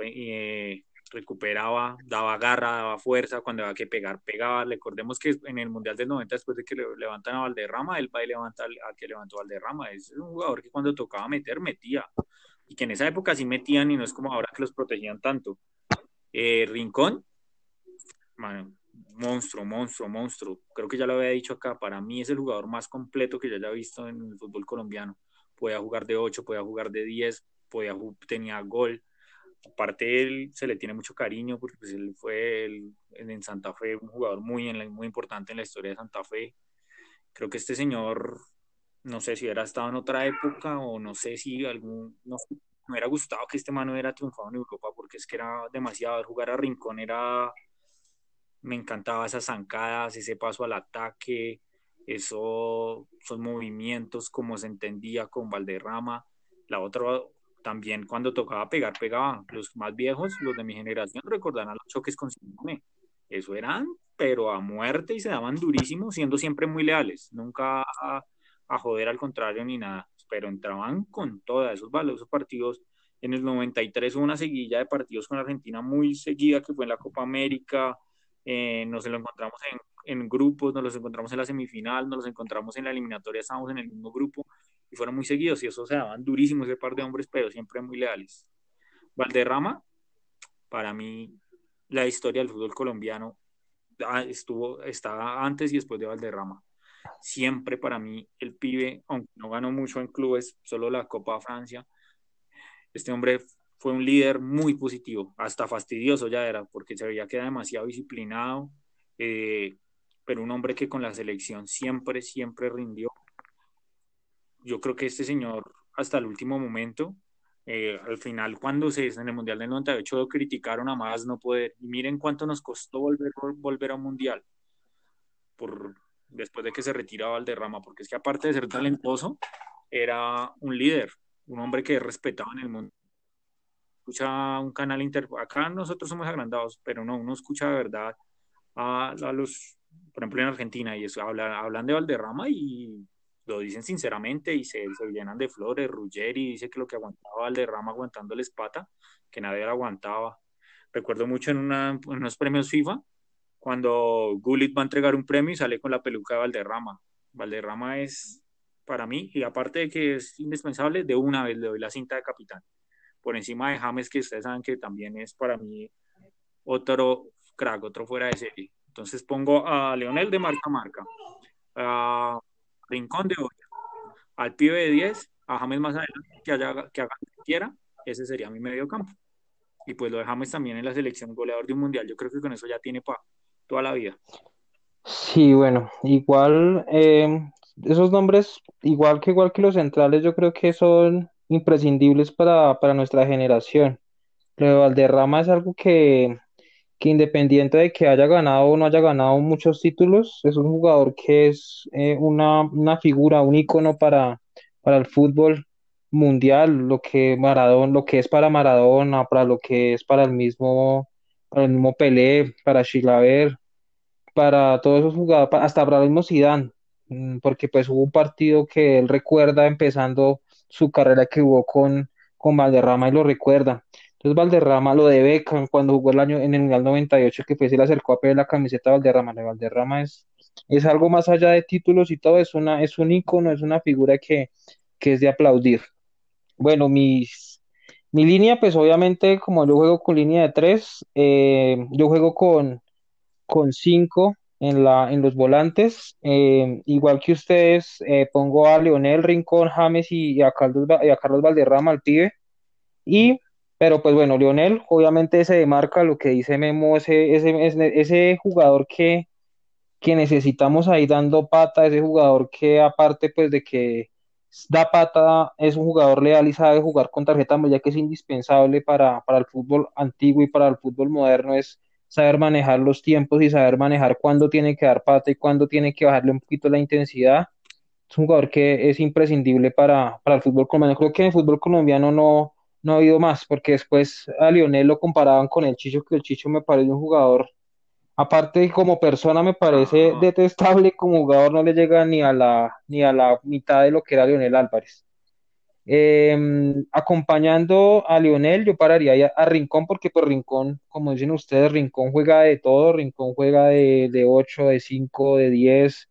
Eh, recuperaba, daba garra, daba fuerza, cuando había que pegar, pegaba. Recordemos que en el Mundial del 90, después de que le levantan a Valderrama, él va y levanta al, que levantó a Valderrama. Es un jugador que cuando tocaba meter, metía. Y que en esa época sí metían y no es como ahora que los protegían tanto. Eh, Rincón, monstruo, monstruo, monstruo. Creo que ya lo había dicho acá, para mí es el jugador más completo que yo haya visto en el fútbol colombiano. Puede jugar de 8, puede jugar de 10, podía, tenía gol. Aparte, él se le tiene mucho cariño porque pues, él fue en Santa Fe un jugador muy, muy importante en la historia de Santa Fe. Creo que este señor, no sé si hubiera estado en otra época o no sé si algún, no, me hubiera gustado que este man hubiera triunfado en Europa porque es que era demasiado, jugar a Rincón era, me encantaba esas zancadas, ese paso al ataque, eso, esos movimientos como se entendía con Valderrama. La otra, también cuando tocaba pegar, pegaban. Los más viejos, los de mi generación, recordarán los choques con Simone. Eso eran, pero a muerte y se daban durísimos, siendo siempre muy leales. Nunca a, joder al contrario ni nada pero entraban con todos esos valiosos partidos. En el 93 hubo una seguilla de partidos con Argentina muy seguida, que fue en la Copa América, eh, nos lo encontramos en, en, grupos, nos los encontramos en la semifinal, nos los encontramos en la eliminatoria, estábamos en el mismo grupo y fueron muy seguidos y eso se daban durísimos ese par de hombres, pero siempre muy leales. Valderrama, para mí, la historia del fútbol colombiano ah, estuvo, estaba antes y después de Valderrama siempre para mí el pibe, aunque no ganó mucho en clubes, solo la Copa Francia, este hombre fue un líder muy positivo, hasta fastidioso ya era, porque se veía que era demasiado disciplinado, eh, pero un hombre que con la selección siempre, siempre rindió. Yo creo que este señor, hasta el último momento, eh, al final, cuando se en el Mundial del 98 lo criticaron a más no poder, y miren cuánto nos costó volver, volver a un Mundial, por, después de que se retiraba Valderrama, porque es que aparte de ser talentoso, era un líder, un hombre que respetaba en el mundo. Escucha un canal inter... Acá nosotros somos agrandados, pero no, uno escucha de verdad a, los, por ejemplo en Argentina, y eso, hablan, hablan de Valderrama y lo dicen sinceramente y se, se llenan de flores. Ruggeri dice que lo que aguantaba Valderrama aguantándole espata, que nadie lo aguantaba. Recuerdo mucho en, una, en unos premios FIFA, cuando Gullit va a entregar un premio y sale con la peluca de Valderrama. Valderrama es para mí, y aparte de que es indispensable, de una vez le doy la cinta de capitán. Por encima de James, que ustedes saben que también es para mí otro crack, otro fuera de serie. Entonces pongo a Leonel de marca a marca, a Rincón de 8, al pibe de 10, a James más adelante, que, haya, que haga lo que quiera, ese sería mi medio campo. Y pues lo de James también en la selección goleador de un mundial. Yo creo que con eso ya tiene para toda la vida.
Sí, bueno, igual eh, esos nombres, igual que igual que los centrales, yo creo que son imprescindibles para, para nuestra generación. Lo de Valderrama es algo que, que independiente de que haya ganado o no haya ganado muchos títulos, es un jugador que es eh, una, una figura, un ícono para, para el fútbol mundial, lo que Maradona, lo que es para Maradona, para lo que es para el mismo para el mismo Pelé, para Chilaver, para todos esos jugadores, hasta para el mismo Zidane, mm, porque pues hubo un partido que él recuerda empezando su carrera que jugó con, con Valderrama y lo recuerda. Entonces Valderrama lo de Beckham cuando jugó el año en el Mundial 98 que pues se le acercó a pedir la camiseta de Valderrama. De Valderrama es, es algo más allá de títulos y todo, es una, es un ícono, es una figura que, que es de aplaudir. Bueno, mis mi línea, pues obviamente, como yo juego con línea de tres, eh, yo juego con, con cinco en, la, en los volantes. Eh, igual que ustedes, eh, pongo a Leonel Rincón, James y, a Carlos, y a Carlos Valderrama, al pibe. Y, pero pues bueno, Leonel, obviamente se demarca lo que dice Memo, ese, ese, ese jugador que, que necesitamos ahí dando pata, ese jugador que aparte pues de que da pata, es un jugador leal y sabe jugar con tarjeta amarilla que es indispensable para, para el fútbol antiguo y para el fútbol moderno, es saber manejar los tiempos y saber manejar cuándo tiene que dar pata y cuándo tiene que bajarle un poquito la intensidad. Es un jugador que es imprescindible para, para el fútbol colombiano. Creo que en el fútbol colombiano no, no ha habido más, porque después a Lionel lo comparaban con el Chicho, que el Chicho me parece un jugador Aparte, como persona me parece detestable, como jugador no le llega ni a la, ni a la mitad de lo que era Lionel Álvarez. Em, acompañando a Lionel, yo pararía a, Rincón, porque por pues, Rincón, como dicen ustedes, Rincón juega de todo, Rincón juega de, de 8, de 5, de 10,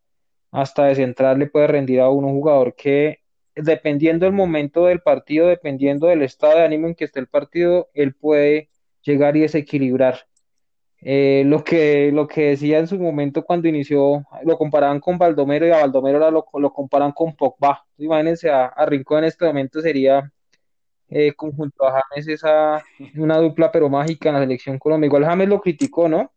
hasta de central le puede rendir a uno un jugador que, dependiendo del momento del partido, dependiendo del estado de ánimo en que esté el partido, él puede llegar y desequilibrar. Eh, lo, que, lo que decía en su momento cuando inició, lo comparaban con Baldomero y a Baldomero ahora lo, lo comparan con Pogba. Imagínense, a, Rincón en este momento sería eh, conjunto a James esa [laughs] una dupla pero mágica en la selección Colombia. Igual James lo criticó, ¿no?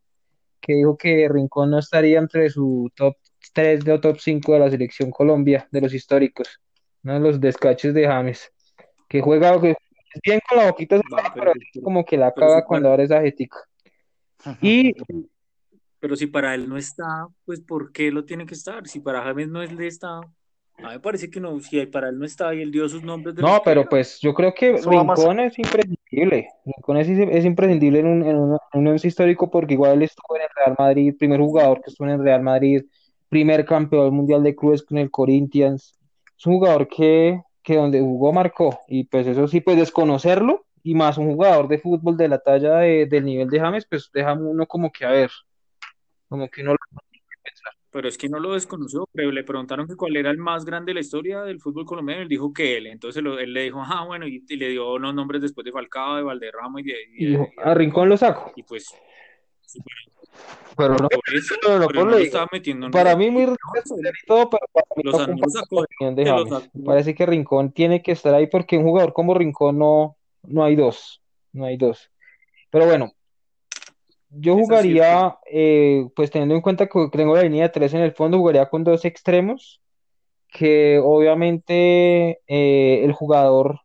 Que dijo que Rincón no estaría entre su top 3 o top 5 de la selección Colombia, de los históricos. Uno de los descaches de James, que juega que bien con la boquita,
Va,
pero
pero,
como que la caga cuando ahora es ajética. [laughs] Y
pero si para él no está, pues ¿por qué lo tiene que estar? Si para James no es le está, a mí me parece que no, si para él no está y él dio sus nombres de
No, pero pues yo creo que
Eso.
Rincón es imprescindible. Rincón es, es imprescindible en un, en un, en un histórico porque igual él estuvo en el Real Madrid, primer jugador que estuvo en el Real Madrid, primer campeón mundial de clubes con el Corinthians. Es un jugador que, que donde jugó marcó. Y pues eso sí, pues desconocerlo y más un jugador de fútbol de la talla de- del nivel de James, pues deja uno como que a ver, como que uno lo.
Pero es que no lo desconoció, pero le preguntaron que cuál era el más grande de la historia del fútbol colombiano, y él dijo que él, entonces lo- él le dijo, ah, bueno, y, y le dio unos nombres después de Falcao, de Valderrama y de, y
Y
de-
dijo,
y de
a Rincón lo saco.
y pues, sí,
Pero no,
por eso,
pero no
pero
por
no estaba metiendo en
Para mí muy
no,
todo, pero para mí
lo
no
sacó,
de James. Me parece que Rincón tiene que estar ahí porque un jugador como Rincón no, no hay dos, no hay dos. Pero bueno, yo jugaría, eh, pues teniendo en cuenta que tengo la línea de tres en el fondo, jugaría con dos extremos, que obviamente eh, el jugador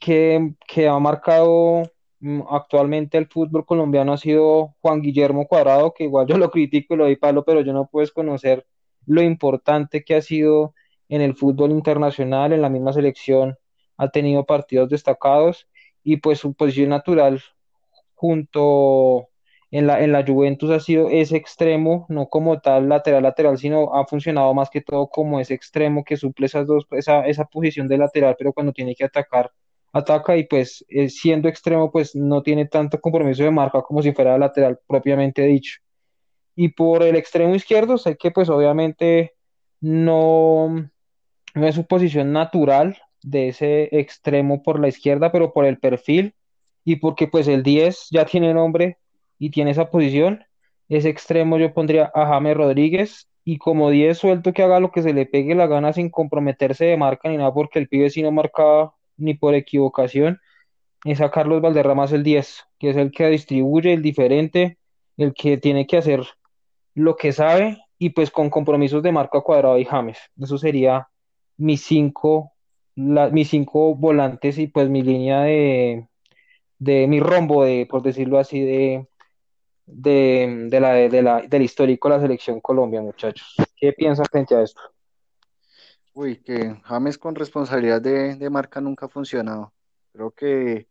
que, que ha marcado mm, actualmente el fútbol colombiano ha sido Juan Guillermo Cuadrado, que igual yo lo critico y lo doy palo, pero yo no puedo desconocer lo importante que ha sido en el fútbol internacional, en la misma selección, ha tenido partidos destacados y pues su posición natural junto en la, en la Juventus ha sido ese extremo, no como tal lateral lateral, sino ha funcionado más que todo como ese extremo que suple esas dos, esa, esa posición de lateral, pero cuando tiene que atacar, ataca y pues eh, siendo extremo pues no tiene tanto compromiso de marca como si fuera lateral propiamente dicho. Y por el extremo izquierdo, sé que pues obviamente no, no es su posición natural de ese extremo por la izquierda, pero por el perfil y porque pues el 10 ya tiene nombre y tiene esa posición, ese extremo yo pondría a James Rodríguez y como 10 suelto que haga lo que se le pegue la gana sin comprometerse de marca ni nada porque el pibe sí no marcaba ni por equivocación, es a Carlos Valderrama es el 10, que es el que distribuye, el diferente, el que tiene que hacer lo que sabe y pues con compromisos de marca Cuadrado y James. Eso sería mis cinco, mis cinco volantes y pues mi línea de, de mi rombo de, por decirlo así, de, de, de la, de la, del histórico de la selección Colombia, muchachos. ¿Qué piensas frente a esto?
Uy, que James con responsabilidad de, de marca nunca ha funcionado. Creo que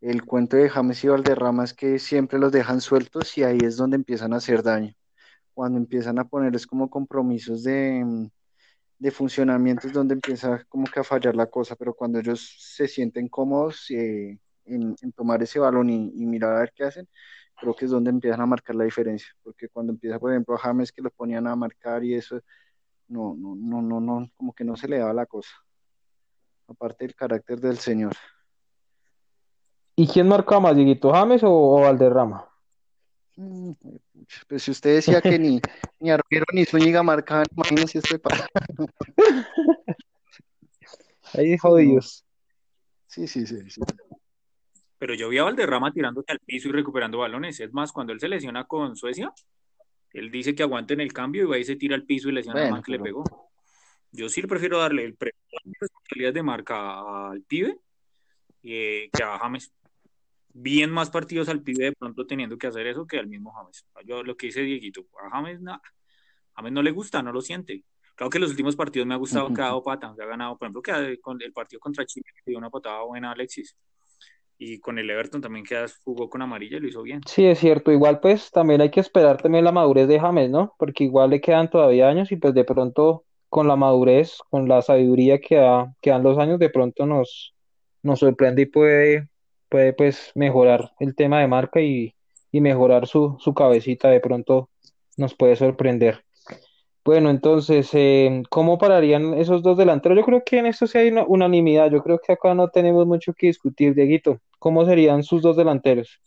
el cuento de James y Valderrama es que siempre los dejan sueltos y ahí es donde empiezan a hacer daño. Cuando empiezan a ponerles como compromisos de, de funcionamiento es donde empieza como que a fallar la cosa, pero cuando ellos se sienten cómodos eh, en, en tomar ese balón y, y mirar a ver qué hacen, creo que es donde empiezan a marcar la diferencia, porque cuando empieza, por ejemplo, a James que los ponían a marcar y eso, no, no, no, no, no, como que no se le daba la cosa, aparte del carácter del señor.
¿Y quién marca más, Dieguito, James o, o Valderrama?
Mm, Pues si usted decía que ni, [laughs] ni Arguero ni Zúñiga marcaban, imagínese este para.
Ahí [laughs] jodidos.
sí, sí, sí, sí.
Pero yo vi a Valderrama tirándose al piso y recuperando balones. Es más, cuando él se lesiona con Suecia, él dice que aguanten el cambio y va y se tira al piso y lesiona
Bueno,
man que le pegó. Yo sí le prefiero darle el pre responsabilidad de marca al pibe eh, que a James. Bien más partidos al pibe de pronto teniendo que hacer eso que al mismo James. Yo lo que dice Dieguito, a James, nada. James no le gusta, no lo siente. Claro que los últimos partidos me ha gustado que ha dado pata, que ha ganado, por ejemplo, que con el partido contra Chile le dio una patada buena a Alexis. Y con el Everton también que jugó con amarilla y lo hizo bien.
Sí, es cierto. Igual pues también hay que esperar también la madurez de James, ¿no? Porque igual le quedan todavía años y pues de pronto con la madurez, con la sabiduría que, da- que dan los años, de pronto nos, nos sorprende y puede, puede pues mejorar el tema de marca y, y mejorar su, su cabecita, de pronto nos puede sorprender. Bueno, entonces, eh, ¿cómo pararían esos dos delanteros? Yo creo que en esto sí hay una unanimidad. Yo creo que acá no tenemos mucho que discutir, Dieguito. ¿Cómo serían sus dos delanteros?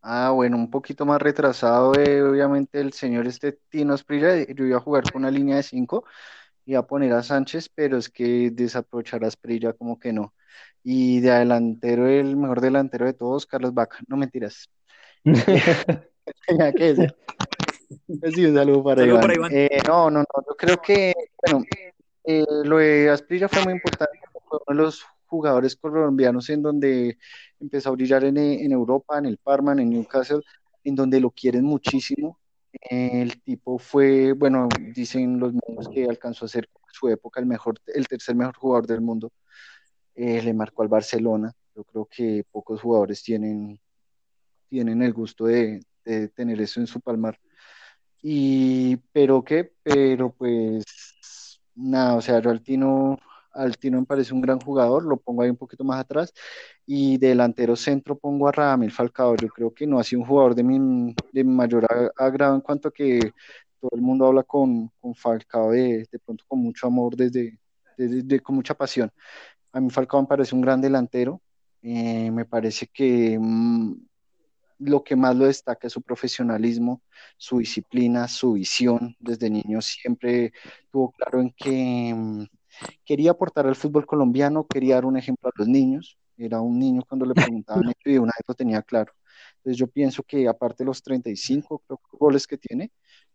Ah, bueno, un poquito más retrasado, eh, obviamente el señor este Tino Asprilla, eh, yo iba a jugar con una línea de cinco, iba a poner a Sánchez, pero es que desaprovechar a Asprilla como que no. Y de delantero, el mejor delantero de todos, Carlos Vaca. No mentiras. [laughs] [laughs] Tenía que decir. Sí, un saludo para
Saludo
Iván.
para Iván.
Eh, no, no, no, yo creo que, bueno, eh, lo de Asprilla fue muy importante, fue uno de los jugadores colombianos en donde empezó a brillar en, en Europa, en el Parma, en Newcastle, en donde lo quieren muchísimo. El tipo fue, bueno, dicen los medios que alcanzó a ser su época el mejor, el tercer mejor jugador del mundo. Eh, le marcó al Barcelona. Yo creo que pocos jugadores tienen, tienen el gusto de, tener eso en su palmar. Y, pero qué, pero pues nada, o sea, yo Tino, al Tino me parece un gran jugador, lo pongo ahí un poquito más atrás. Y delantero centro pongo a Radamel Falcao. Yo creo que no ha sido un jugador de mi, de mayor agrado en cuanto que todo el mundo habla con, con Falcao de, de pronto con mucho amor, desde, desde- de- con mucha pasión. A mí Falcao me parece un gran delantero. Eh, me parece que mm, lo que más lo destaca es su profesionalismo, su disciplina, su visión. Desde niño siempre tuvo claro en que mm, quería aportar al fútbol colombiano, quería dar un ejemplo a los niños. Era un niño cuando le preguntaban [laughs] eso y una vez lo tenía claro. Entonces yo pienso que aparte de los 35 creo goles que tiene,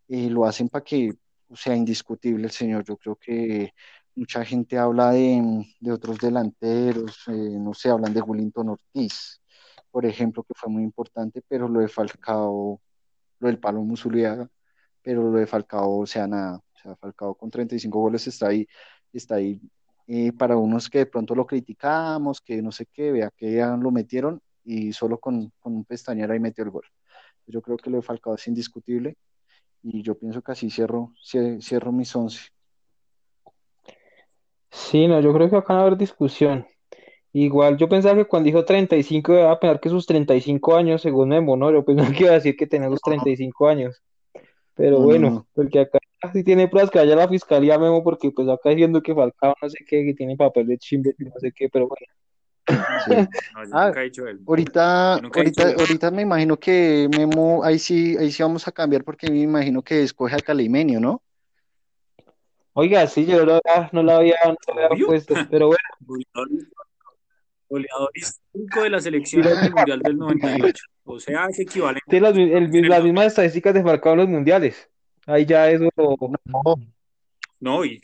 eh, lo hacen para que sea indiscutible el señor. Yo creo que mucha gente habla de, de otros delanteros, eh, no sé, hablan de Willington Ortiz, por ejemplo, que fue muy importante, pero lo de Falcao, lo del Palo Musuliaga, pero lo de Falcao, o sea, nada, o sea, Falcao con 35 goles está ahí, está ahí eh, para unos que de pronto lo criticamos, que no sé qué, vea que ya lo metieron y solo con, con un pestañero ahí metió el gol. Yo creo que lo de Falcao es indiscutible y yo pienso que así cierro, cie- cierro mis 11.
Sí, no, yo creo que acá va a haber discusión. Igual yo pensaba que cuando dijo 35 iba a pensar que sus 35 años, según Memo, ¿no? Yo pensaba que iba a decir que tenía sus 35 años. Pero
No, no,
bueno,
no.
porque acá sí tiene pruebas que vaya la fiscalía, Memo, porque pues acá diciendo que Falcao no sé qué, que tiene papel de chimbe, no sé qué, pero bueno.
Sí. [laughs]
No, yo
Ah,
nunca he dicho él.
ahorita,
he
ahorita,
dicho
ahorita me imagino que Memo, ahí sí, ahí sí vamos a cambiar porque me imagino que escoge a Calimenio, ¿no?
Oiga, sí, yo no, lo había- no la había, no lo había puesto, pero bueno, [laughs]
Goleador, histórico de la selección en el Mundial del 98. O sea, es equivalente.
tiene las, el las mismas estadísticas de Falcao en los mundiales. Ahí ya eso,
No,
No, y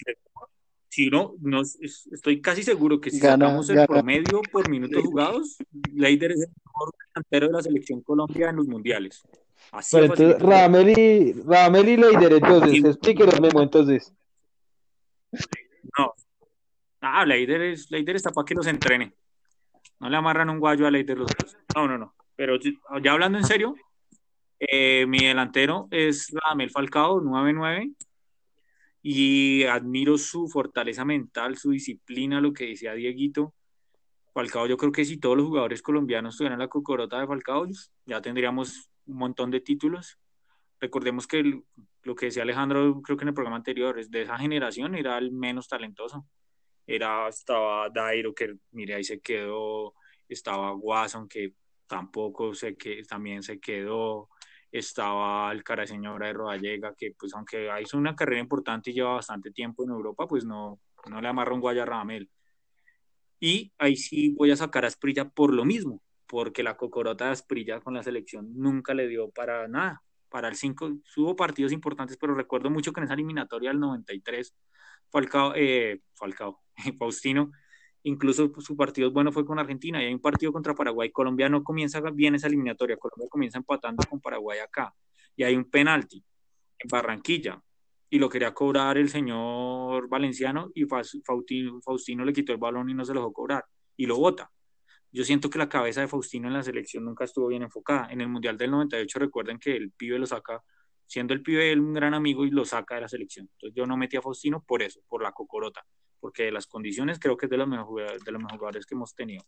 si no, no, es- estoy casi seguro que si
Gana,
sacamos el
gana.
promedio por minutos jugados, Leider es el mejor delantero de la selección Colombia en los mundiales. Así
pero
de
entonces. Radamel y, Radamel y Leider, entonces,
Sí.
explíquenos, Memo, entonces.
No. Ah, Leider, es, Leider está para que los entrene. No le amarran un guayo a Leider los dos. No, no, no. Pero ya hablando en serio, eh, mi delantero es Radamel Falcao, 9-9. Y admiro su fortaleza mental, su disciplina, lo que decía Dieguito. Falcao, yo creo que si todos los jugadores colombianos tuvieran la cocorota de Falcao, ya tendríamos un montón de títulos. Recordemos que lo que decía Alejandro, creo que en el programa anterior, es de esa generación era el menos talentoso. Era, estaba Dairo, que mire, ahí se quedó, estaba Watson, que tampoco sé que también se quedó, estaba el cara señora de Rodallega, que pues aunque hizo una carrera importante y lleva bastante tiempo en Europa, pues no, no le amarra un guaya a Radamel. Y ahí sí voy a sacar a Asprilla por lo mismo, porque la cocorota de Asprilla con la selección nunca le dio para nada. Para el 5 hubo partidos importantes, pero recuerdo mucho que en esa eliminatoria del 93, Falcao, eh, Falcao, [laughs] Faustino, incluso pues, su partido bueno fue con Argentina y hay un partido contra Paraguay. Colombia no comienza bien esa eliminatoria, Colombia comienza empatando con Paraguay acá y hay un penalti en Barranquilla y lo quería cobrar el señor Valenciano y Faustino, le quitó el balón y no se lo dejó cobrar y lo bota. Yo siento que la cabeza de Faustino en la selección nunca estuvo bien enfocada. En el Mundial del 98 recuerden que el pibe lo saca, siendo el pibe un gran amigo y lo saca de la selección. Entonces yo no metí a Faustino por eso, por la cocorota, porque de las condiciones creo que es de los mejores, de los mejores jugadores que hemos tenido.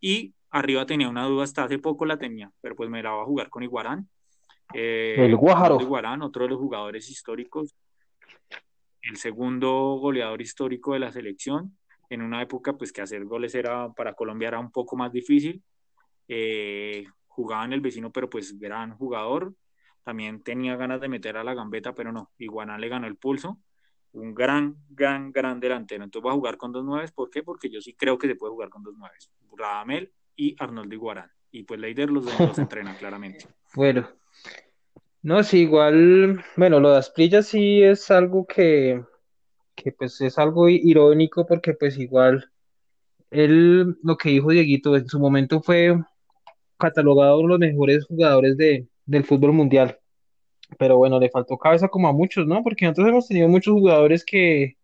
Y arriba tenía una duda, hasta hace poco la tenía, pero pues me la va a jugar con Iguarán.
Eh, el Guájaro.
Iguarán, otro de los jugadores históricos, el segundo goleador histórico de la selección, en una época pues que hacer goles era para Colombia era un poco más difícil. Eh, jugaba en el vecino, pero pues gran jugador. También tenía ganas de meter a la gambeta, pero no. Iguana le ganó el pulso. un gran, gran, gran delantero. Entonces va a jugar con dos nueves. ¿Por qué? Porque yo sí creo que se puede jugar con dos nueves. Radamel y Arnoldo Iguarán. Y pues Leider los, los entrena [laughs] claramente.
Bueno, no, sí, igual, bueno, lo de Asprilla sí es algo que, que pues es algo irónico porque pues igual él, lo que dijo Dieguito, en su momento fue catalogado uno de los mejores jugadores de, del fútbol mundial. Pero bueno, le faltó cabeza como a muchos, ¿no? Porque nosotros hemos tenido muchos jugadores que,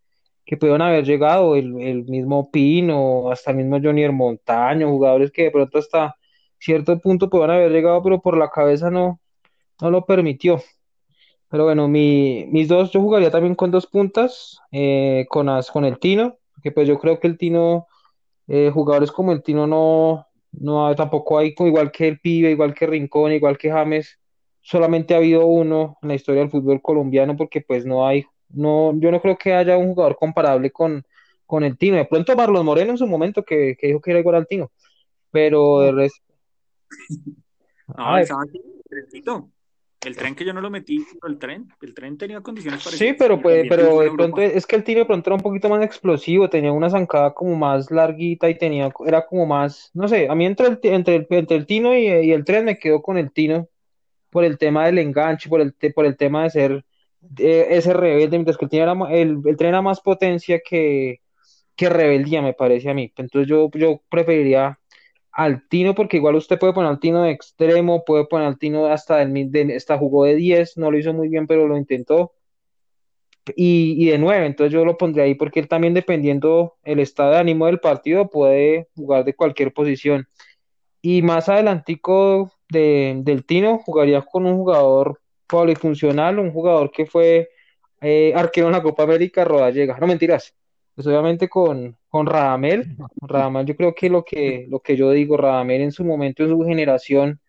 que pudieron haber llegado, el, el mismo Pino, hasta el mismo Johnny Montaño, jugadores que de pronto hasta cierto punto pudieron haber llegado, pero por la cabeza no, no lo permitió. Pero bueno, mi, mis dos, yo jugaría también con dos puntas, eh, con, as, con el Tino, porque pues yo creo que el Tino, eh, jugadores como el Tino no, no tampoco hay, igual que el Pibe, igual que Rincón, igual que James, solamente ha habido uno en la historia del fútbol colombiano, porque pues no hay, no, yo no creo que haya un jugador comparable con, con el Tino. De pronto Marlos Moreno en su momento, que, que dijo que era igual al Tino, pero de resto...
No, el el tren que yo no lo metí, el tren, el tren tenía condiciones
parecidas. Sí, pero, pues, pero de pronto es que el tiro de pronto era un poquito más explosivo, tenía una zancada como más larguita y tenía, era como más, no sé, a mí entre el, entre el, entre el tino y, el tren me quedo con el tino por el tema del enganche, por el, por el tema de ser eh, ese rebelde, mientras que el, tino era, el, el tren era más potencia que, que rebeldía, me parece a mí. Entonces yo, yo preferiría al Tino, porque igual usted puede poner al Tino de extremo, puede poner al Tino hasta, el, de, hasta jugó de 10, no lo hizo muy bien, pero lo intentó. Y, y de 9, entonces yo lo pondría ahí porque él también dependiendo el estado de ánimo del partido puede jugar de cualquier posición. Y más adelantico de, del Tino jugaría con un jugador polifuncional, un jugador que fue eh, arquero en la Copa América, Rodallega. No mentiras, pues obviamente con, con Radamel, Radamel yo creo que lo que lo que yo digo, Radamel en su momento, en su generación,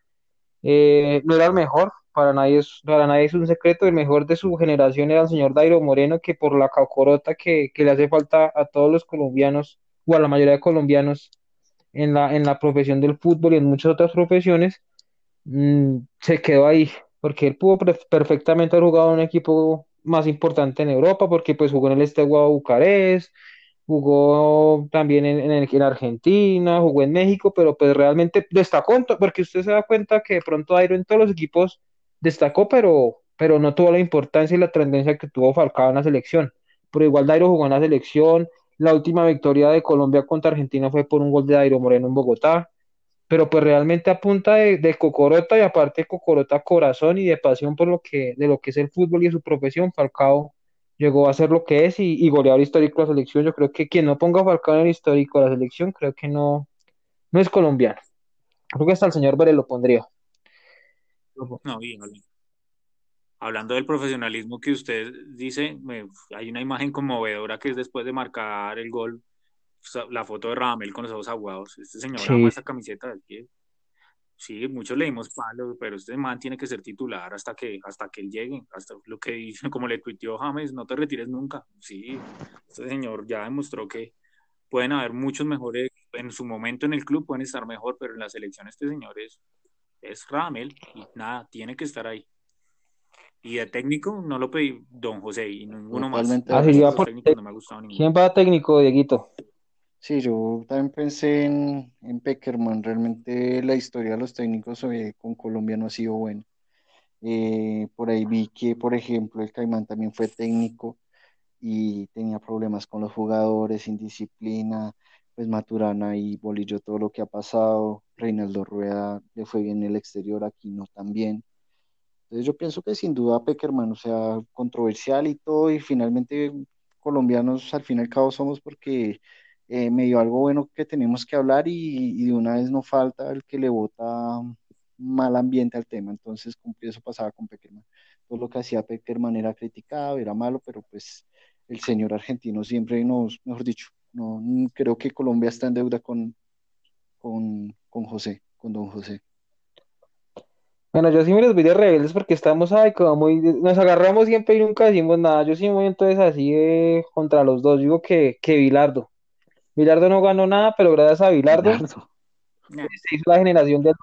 eh, no era el mejor, para nadie, es, para nadie es un secreto, el mejor de su generación era el señor Dairo Moreno, que por la caucorota que, que le hace falta a todos los colombianos, o a la mayoría de colombianos, en la, en la profesión del fútbol y en muchas otras profesiones, mmm, se quedó ahí, porque él pudo perfectamente haber jugado en un equipo más importante en Europa, porque pues jugó en el Steaua Bucarest, jugó también en, en, Argentina, jugó en México, pero pues realmente destacó, porque usted se da cuenta que de pronto Dairo en todos los equipos destacó, pero, pero no tuvo la importancia y la tendencia que tuvo Falcao en la selección. Pero igual Dairo jugó en la selección, la última victoria de Colombia contra Argentina fue por un gol de Dairo Moreno en Bogotá, pero pues realmente a punta de, de, Cocorota y aparte Cocorota corazón y de pasión por lo que, de lo que es el fútbol y su profesión, Falcao llegó a ser lo que es y, y goleador histórico de la selección. Yo creo que quien no ponga a Falcao en el histórico de la selección, creo que no, no es colombiano. Creo que hasta el señor Vélez lo pondría.
No, bien, Hablando del profesionalismo que usted dice, hay una imagen conmovedora que es después de marcar el gol, la foto de Ramel con los ojos aguados. Este señor sí. ama esa camiseta del pie. Sí, muchos le dimos palos, pero este man tiene que ser titular hasta que, hasta que él llegue, hasta lo que dice, como le tuiteó James, no te retires nunca. Sí, este señor ya demostró que pueden haber muchos mejores, en su momento en el club pueden estar mejor, pero en la selección este señor es, es Ramel y nada, tiene que estar ahí. Y de técnico no lo pedí Don José y ninguno
Totalmente. más. Ah, no me ha gustado ninguno. ¿Quién va a técnico, Dieguito?
Sí, yo también pensé en, en Peckerman. Realmente la historia de los técnicos eh, con Colombia no ha sido buena. Eh, por ahí vi que, por ejemplo, el Caimán también fue técnico y tenía problemas con los jugadores, indisciplina, pues Maturana y Bolillo, todo lo que ha pasado. Reinaldo Rueda le fue bien en el exterior, aquí no tan bien. Entonces yo pienso que sin duda Peckerman, o sea, controversial y todo, y finalmente colombianos al fin y al cabo somos porque eh, me dio algo bueno que tenemos que hablar y, de una vez no falta el que le vota mal ambiente al tema. Entonces, eso pasaba con Peckerman. Todo lo que hacía Peckerman era criticado, era malo, pero pues el señor argentino siempre nos, mejor dicho, no creo que Colombia está en deuda con, con, con José, con don José.
Bueno, yo sí me los voy de rebeldes porque estamos ay, como nos agarramos siempre y nunca decimos nada. Yo sí me voy entonces así contra los dos. Digo que, que Vilardo. Vilardo no ganó nada, pero gracias a Vilardo se hizo la generación del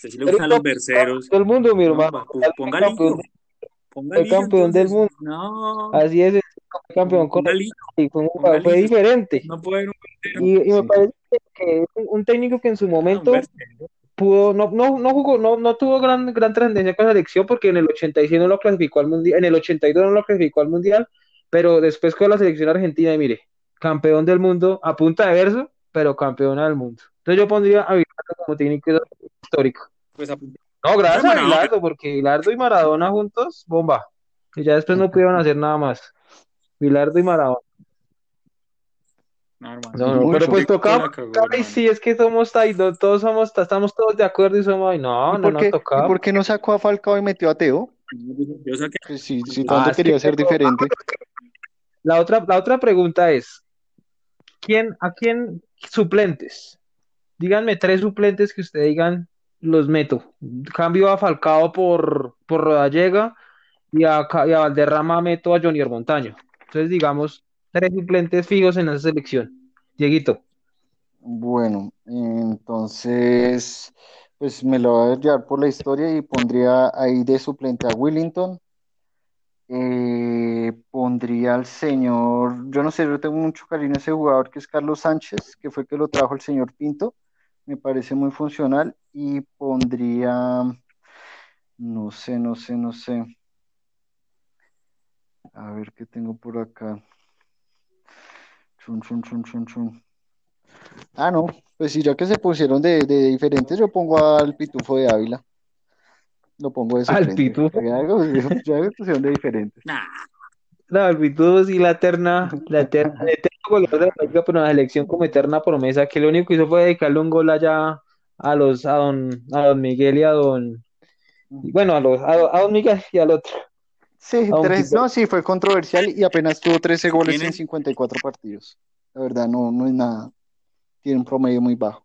Se le gustan los berceros.
Todo el mundo, mi hermano.
póngale
fue campeón del mundo.
No.
Así es, fue campeón con y fue, fue diferente.
No puede
y, y, me parece que es un técnico que en su momento pudo, no, no, no jugó, no, no tuvo gran, gran trascendencia con la selección porque en el 86 no lo clasificó al mundial, en el 82 no lo clasificó al mundial, pero después con la selección argentina, y mire, campeón del mundo a punta de verso, pero campeona del mundo. Entonces yo pondría a Bilardo como técnico histórico.
Pues
no, gracias a Bilardo, porque Bilardo y Maradona juntos, bomba. Y ya después no pudieron hacer nada más. Bilardo y Maradona. No, no, pero pues tocaba, y sí, es que somos todos somos, estamos todos de acuerdo y somos, no, no, no tocaba.
¿Y por qué no sacó a Falcao y metió a Teo? Yo saqué. Pues sí, sí, tanto ah, quería ser diferente.
La otra, la otra pregunta es, ¿quién, ¿a quién suplentes? Díganme tres suplentes que ustedes digan, los meto. Cambio a Falcao por, por Rodallega y a, y a Valderrama meto a Junior Montaño. Entonces, digamos, tres suplentes fijos en esa selección. Dieguito.
Bueno, entonces, pues me lo voy a llevar por la historia y pondría ahí de suplente a Willington. Eh, pondría al señor, yo no sé, yo tengo mucho cariño a ese jugador que es Carlos Sánchez, que fue que lo trajo el señor Pinto. Me parece muy funcional. Y pondría, no sé, no sé, no sé. A ver qué tengo por acá. Ah, no, pues si ya que se pusieron de diferentes, yo pongo al pitufo de Ávila. Lo pongo de
Al pitufo.
Ya, de diferentes.
No, el pitufo sí, la eterna, la eterna, [laughs] el eterno goleador de la pero en la selección como eterna promesa, que lo único que hizo fue dedicarle un gol allá a los, a don, a don Miguel y a don, bueno, a los, a, a don Miguel y al otro.
Sí, tres, no, sí, fue controversial y apenas tuvo 13 goles en 54 partidos. La verdad, no, no es nada. Tiene un promedio muy bajo.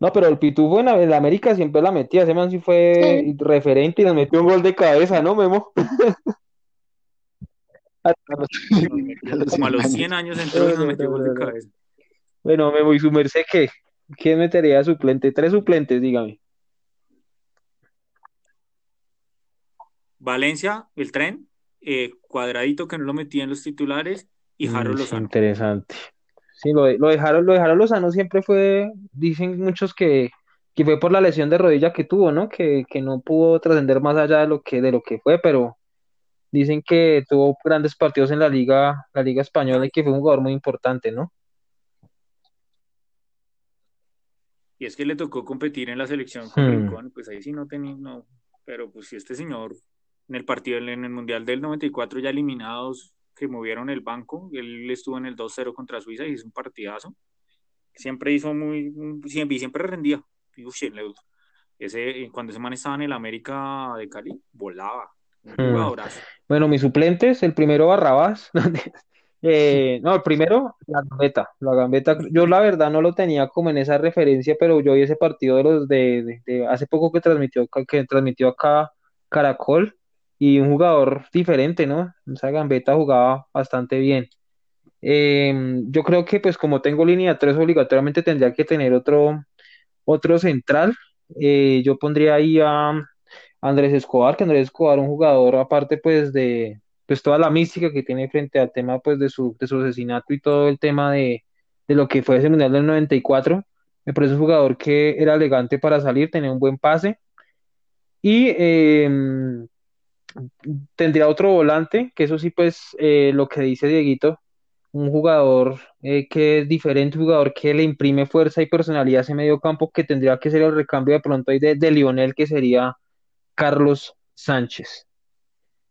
No, pero el Pitufo en, el América siempre la metía. Ese man sí fue referente y nos metió un gol de cabeza, ¿no, Memo? [laughs]
Como a los 100 años entró y nos metió gol de cabeza.
Bueno, Memo, ¿y su merced qué? ¿Quién metería suplente? Tres suplentes, dígame.
Valencia, el tren, eh, Cuadradito que no lo metía en los titulares y Jaro Lozano.
Interesante. Sí, lo, lo, dejaron, lo dejaron Lozano siempre fue, dicen muchos que, que fue por la lesión de rodilla que tuvo, ¿no? Que, que no pudo trascender más allá de lo que, de lo que fue, pero dicen que tuvo grandes partidos en la liga, la liga española y que fue un jugador muy importante, ¿no?
Y es que le tocó competir en la selección con hmm. pues ahí sí no tenía, no, pero pues si este señor en el partido, en el Mundial del 94 ya eliminados, que movieron el banco, él estuvo en el 2-0 contra Suiza y hizo un partidazo. Siempre hizo muy, siempre, siempre rendía. Ese, cuando ese man estaba en el América de Cali, volaba.
Hmm. Bueno, mis suplentes, el primero Barrabás. [laughs] eh, no, el primero, la gambeta. La gambeta, yo la verdad no lo tenía como en esa referencia, pero yo vi ese partido de los de, de hace poco que transmitió, que transmitió acá Caracol y un jugador diferente, ¿no? Esa gambeta jugaba bastante bien. Em, yo creo que pues como tengo línea 3 obligatoriamente tendría que tener otro, otro central. Eh, yo pondría ahí a Andrés Escobar, que Andrés Escobar un jugador aparte pues de pues toda la mística que tiene frente al tema pues de su, de su asesinato y todo el tema de, de lo que fue ese Mundial del 94. Me parece un jugador que era elegante para salir, tenía un buen pase. Y eh, tendría otro volante, que eso sí, pues eh, lo que dice Dieguito, un jugador eh, que es diferente, un jugador que le imprime fuerza y personalidad a ese medio campo, que tendría que ser el recambio de pronto ahí de, Lionel, que sería Carlos Sánchez.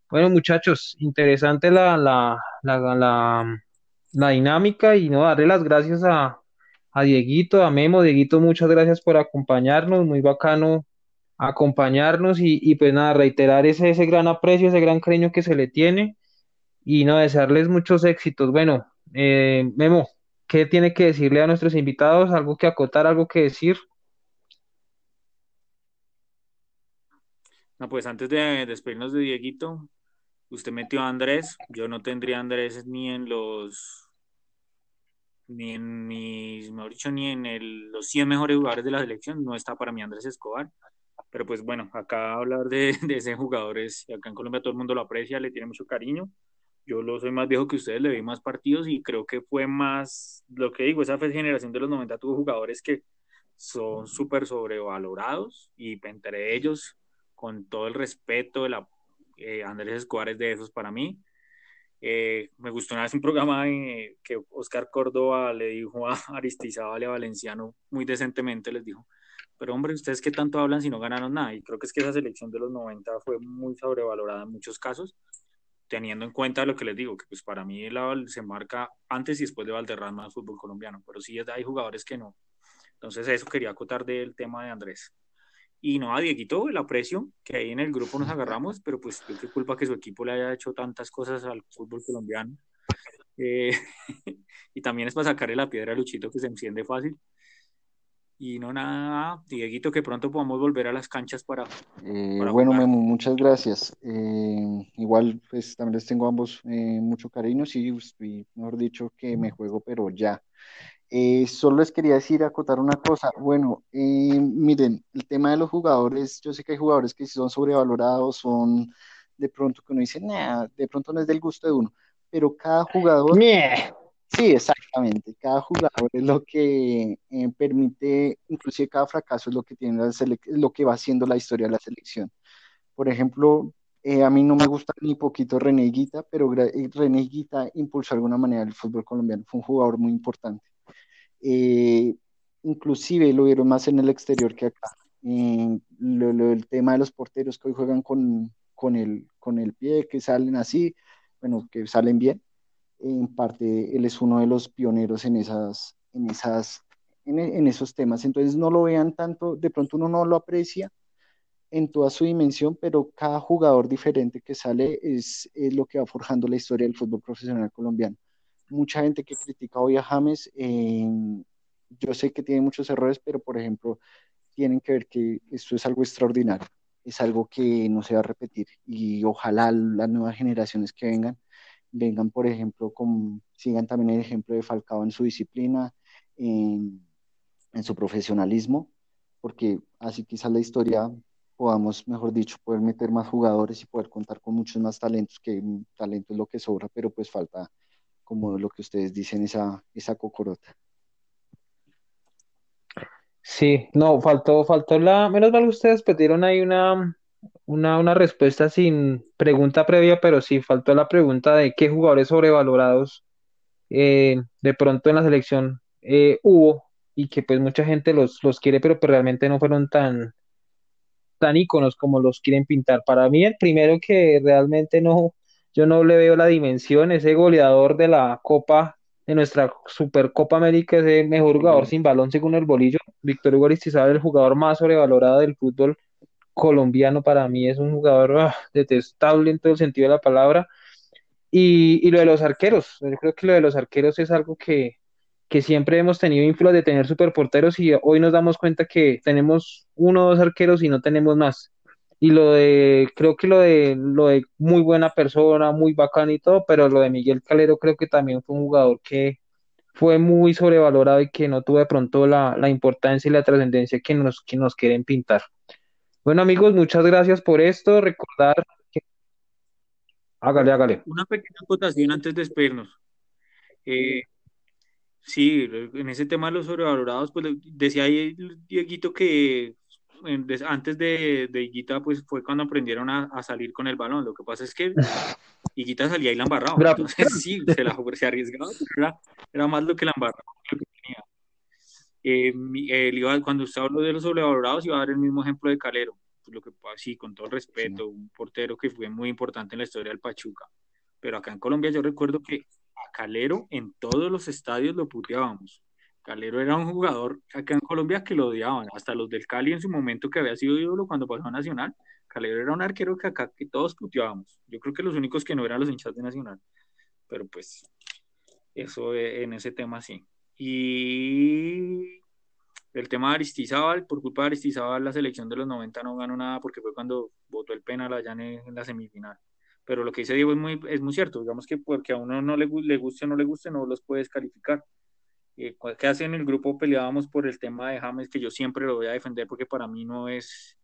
Bueno, muchachos, interesante la, la, la, la, dinámica y no darle las gracias a, a Dieguito, a Memo. Dieguito, muchas gracias por acompañarnos, muy bacano acompañarnos y, pues nada, reiterar ese, ese gran aprecio, ese gran cariño que se le tiene y no desearles muchos éxitos. Bueno, eh, Memo, ¿qué tiene que decirle a nuestros invitados? ¿Algo que acotar, algo que decir?
No, pues antes de despedirnos de Dieguito, usted metió a Andrés, yo no tendría Andrés ni en los ni en mis, mejor dicho, ni en los 100 mejores jugadores de la selección, no está para mí Andrés Escobar Pero pues bueno, acá hablar de, [laughs] de ese jugador acá en Colombia todo el mundo lo aprecia, le tiene mucho cariño. Yo lo soy más viejo que ustedes, le vi más partidos y creo que fue más, lo que digo, esa generación de los 90 tuvo jugadores que son súper sobrevalorados y entre ellos, con todo el respeto, de la, eh, Andrés Escobar es de esos para mí. Eh, me gustó una vez un programa que Oscar Córdoba le dijo a [laughs] Aristizábal y a Valenciano muy decentemente, les dijo, pero hombre, ¿ustedes qué tanto hablan si no ganaron nada? Y creo que es que esa selección de los 90 fue muy sobrevalorada en muchos casos, teniendo en cuenta lo que les digo, que pues para mí se marca antes y después de Valderrama el fútbol colombiano, pero sí hay jugadores que no. Entonces eso quería acotar del tema de Andrés. Y no, a Dieguito, el aprecio que ahí en el grupo nos agarramos, [laughs] pero pues yo qué culpa que su equipo le haya hecho tantas cosas al fútbol colombiano. Eh, [laughs] y también es para sacarle la piedra a Luchito que se enciende fácil. Y no nada, Dieguito, que pronto podamos volver a las canchas para.
Eh, bueno, Memo, muchas gracias. Eh, igual, pues también les tengo a ambos mucho cariño. Sí, mejor dicho, que me juego, pero ya. Eh, solo les quería decir, acotar una cosa. Bueno, eh, miren, el tema de los jugadores, yo sé que hay jugadores que son sobrevalorados, son de pronto que uno dice, nada, de pronto no es del gusto de uno, pero cada jugador... Sí, exactamente. Cada jugador es lo que eh, permite, inclusive cada fracaso es lo que tiene la lo que va haciendo la historia de la selección. Por ejemplo, a mí no me gusta ni poquito René Guita, pero René Guita impulsó de alguna manera el fútbol colombiano. Fue un jugador muy importante. Eh, inclusive lo vieron más en el exterior que acá. Eh, el tema de los porteros que hoy juegan con, con, el, con el pie, que salen así, bueno, que salen bien, en parte él es uno de los pioneros en esas, en esas, en, esos temas. Entonces no lo vean tanto, de pronto uno no lo aprecia en toda su dimensión, pero cada jugador diferente que sale es, lo que va forjando la historia del fútbol profesional colombiano mucha gente que critica hoy a James, yo sé que tiene muchos errores, pero por ejemplo, tienen que ver que esto es algo extraordinario, es algo que no se va a repetir y ojalá las nuevas generaciones que vengan, vengan, por ejemplo, con, sigan también el ejemplo de Falcao en su disciplina, en, su profesionalismo, porque así quizás la historia podamos, mejor dicho, poder meter más jugadores y poder contar con muchos más talentos, que talento es lo que sobra, pero pues falta como lo que ustedes dicen, esa, esa cocorota.
Sí, no, faltó, faltó la, menos mal ustedes pidieron ahí una, una, una respuesta sin pregunta previa, pero sí faltó la pregunta de qué jugadores sobrevalorados eh, de pronto en la selección eh, hubo y que pues mucha gente los, los quiere, pero pues realmente no fueron tan, tan íconos como los quieren pintar. Para mí el primero que realmente no, yo no le veo la dimensión, ese goleador de la Copa, de nuestra Supercopa América, ese mejor jugador sin balón según el bolillo, Víctor Hugo Aristizábal, el jugador más sobrevalorado del fútbol colombiano para mí, es un jugador ah, detestable en todo el sentido de la palabra. Y, y, lo de los arqueros, yo creo que lo de los arqueros es algo que, que siempre hemos tenido ínfulas de tener superporteros y hoy nos damos cuenta que tenemos uno o dos arqueros y no tenemos más y lo de, creo que lo de, lo de muy buena persona, muy bacán y todo, pero lo de Miguel Calero creo que también fue un jugador que fue muy sobrevalorado y que no tuvo de pronto la, la importancia y la trascendencia que nos, que nos quieren pintar. Bueno amigos, muchas gracias por esto. Recordar que... Hágale, hágale.
Una pequeña acotación antes de despedirnos. Eh, sí, en ese tema de los sobrevalorados, pues decía ahí Dieguito que antes de, de Higuita, pues fue cuando aprendieron a, salir con el balón. Lo que pasa es que Higuita salía y la embarraba. Entonces [laughs] sí, se, la, se arriesgaba, era, era, más lo que la embarraba lo que tenía. Eh, cuando usted habló de los sobrevalorados, iba a dar el mismo ejemplo de Calero. Pues lo que sí, con todo el respeto, un portero que fue muy importante en la historia del Pachuca. Pero acá en Colombia yo recuerdo que a Calero en todos los estadios lo puteábamos Calero era un jugador acá en Colombia que lo odiaban, hasta los del Cali en su momento que había sido ídolo cuando pasó a Nacional. Calero era un arquero que acá que todos puteábamos. Yo creo que los únicos que no eran los hinchas de Nacional. Pero pues eso e, en ese tema sí. Y el tema de Aristizábal, por culpa de Aristizábal la selección de los 90 no ganó nada porque fue cuando votó el penal allá en, la semifinal. Pero lo que dice Diego es muy, es muy cierto, digamos que porque a uno no le, le guste o no le guste, no los puedes calificar eh, que en el grupo peleábamos por el tema de James, que yo siempre lo voy a defender porque para mí no es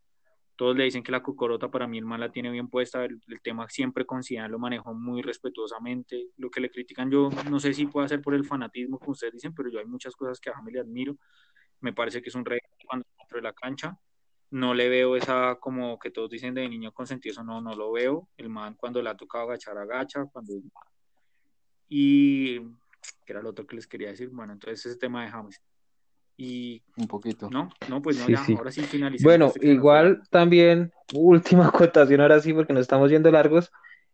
Todos le dicen que la cocorota para mí el man la tiene bien puesta. El, tema siempre con Zidane lo manejó muy respetuosamente. Lo que le critican yo no sé si puede ser por el fanatismo que ustedes dicen, pero yo hay muchas cosas que a James le admiro. Me parece que es un rey cuando dentro de la cancha. No le veo esa como que todos dicen de niño consentido, eso no, no lo veo. El man cuando le ha tocado agachar, agacha. Cuando... Y que era lo otro que les quería decir. Bueno, entonces ese tema de James. Y
un poquito.
No, no, pues no, ya, ahora sí finalizamos.
Bueno, este igual también, [laughs] última acotación ahora sí, porque nos estamos yendo largos.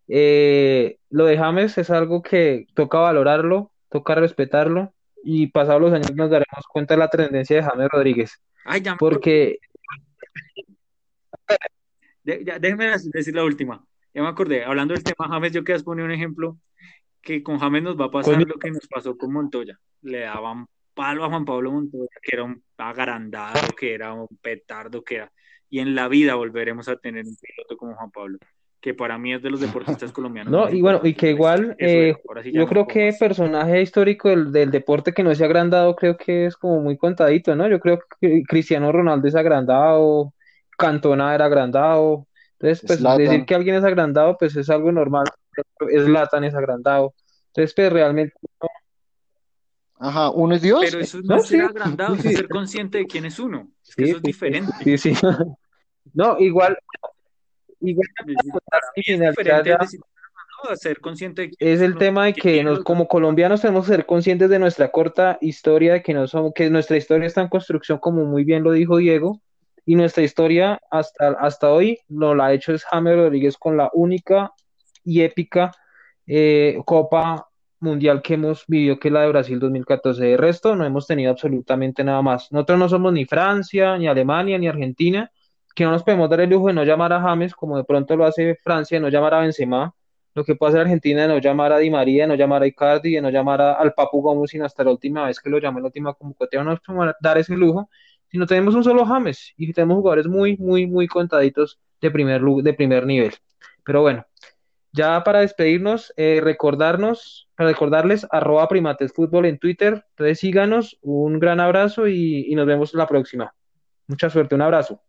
Eh, lo de James es algo que toca valorarlo, toca respetarlo, y pasados los años nos daremos cuenta de la tendencia de James Rodríguez.
Ay, ya
porque.
déjenme decir la última. Ya me acordé, hablando del tema James, yo quería poner un ejemplo que con James nos va a pasar lo que nos pasó con Montoya. Le daban palo a Juan Pablo Montoya, que era un agrandado, que era un petardo, que era. Y en la vida volveremos a tener un piloto como Juan Pablo, que para mí es de los deportistas colombianos.
No, y bueno, y que igual, eh, yo creo que personaje histórico del, del, deporte que no se ha agrandado, creo que es como muy contadito, ¿no? Yo creo que Cristiano Ronaldo es agrandado, Cantona era agrandado. Entonces, pues decir que alguien es agrandado, pues es algo normal. Es Latan es agrandado. Entonces, pues realmente
Ajá, uno es Dios.
Pero eso no, es ser agrandado, es ser consciente de quién es uno. Es que eso es diferente.
Sí, sí. [laughs] No, igual. igual
es ser consciente de
es el tema de que nos, como colombianos tenemos que ser conscientes de nuestra corta historia, de que no somos, que nuestra historia está en construcción, como muy bien lo dijo Diego, y nuestra historia hasta, hasta hoy no la ha hecho es James Rodríguez con la única y épica eh, Copa mundial que hemos vivido, que es la de Brasil 2014. De resto, no hemos tenido absolutamente nada más. Nosotros no somos ni Francia, ni Alemania, ni Argentina, que no nos podemos dar el lujo de no llamar a James, como de pronto lo hace Francia, de no llamar a Benzema, lo que puede hacer Argentina de no llamar a Di María, de no llamar a Icardi, de no llamar al Papu Gómez, sino hasta la última vez que lo llamé, la última convocatoria, no nos podemos dar ese lujo, sino tenemos un solo James, y tenemos jugadores muy, muy, muy contaditos de primer, de primer nivel. Pero bueno, ya para despedirnos, eh, recordarnos, recordarles, arroba primatesfútbol en Twitter. Entonces síganos, un gran abrazo y, y nos vemos la próxima. Mucha suerte, un abrazo.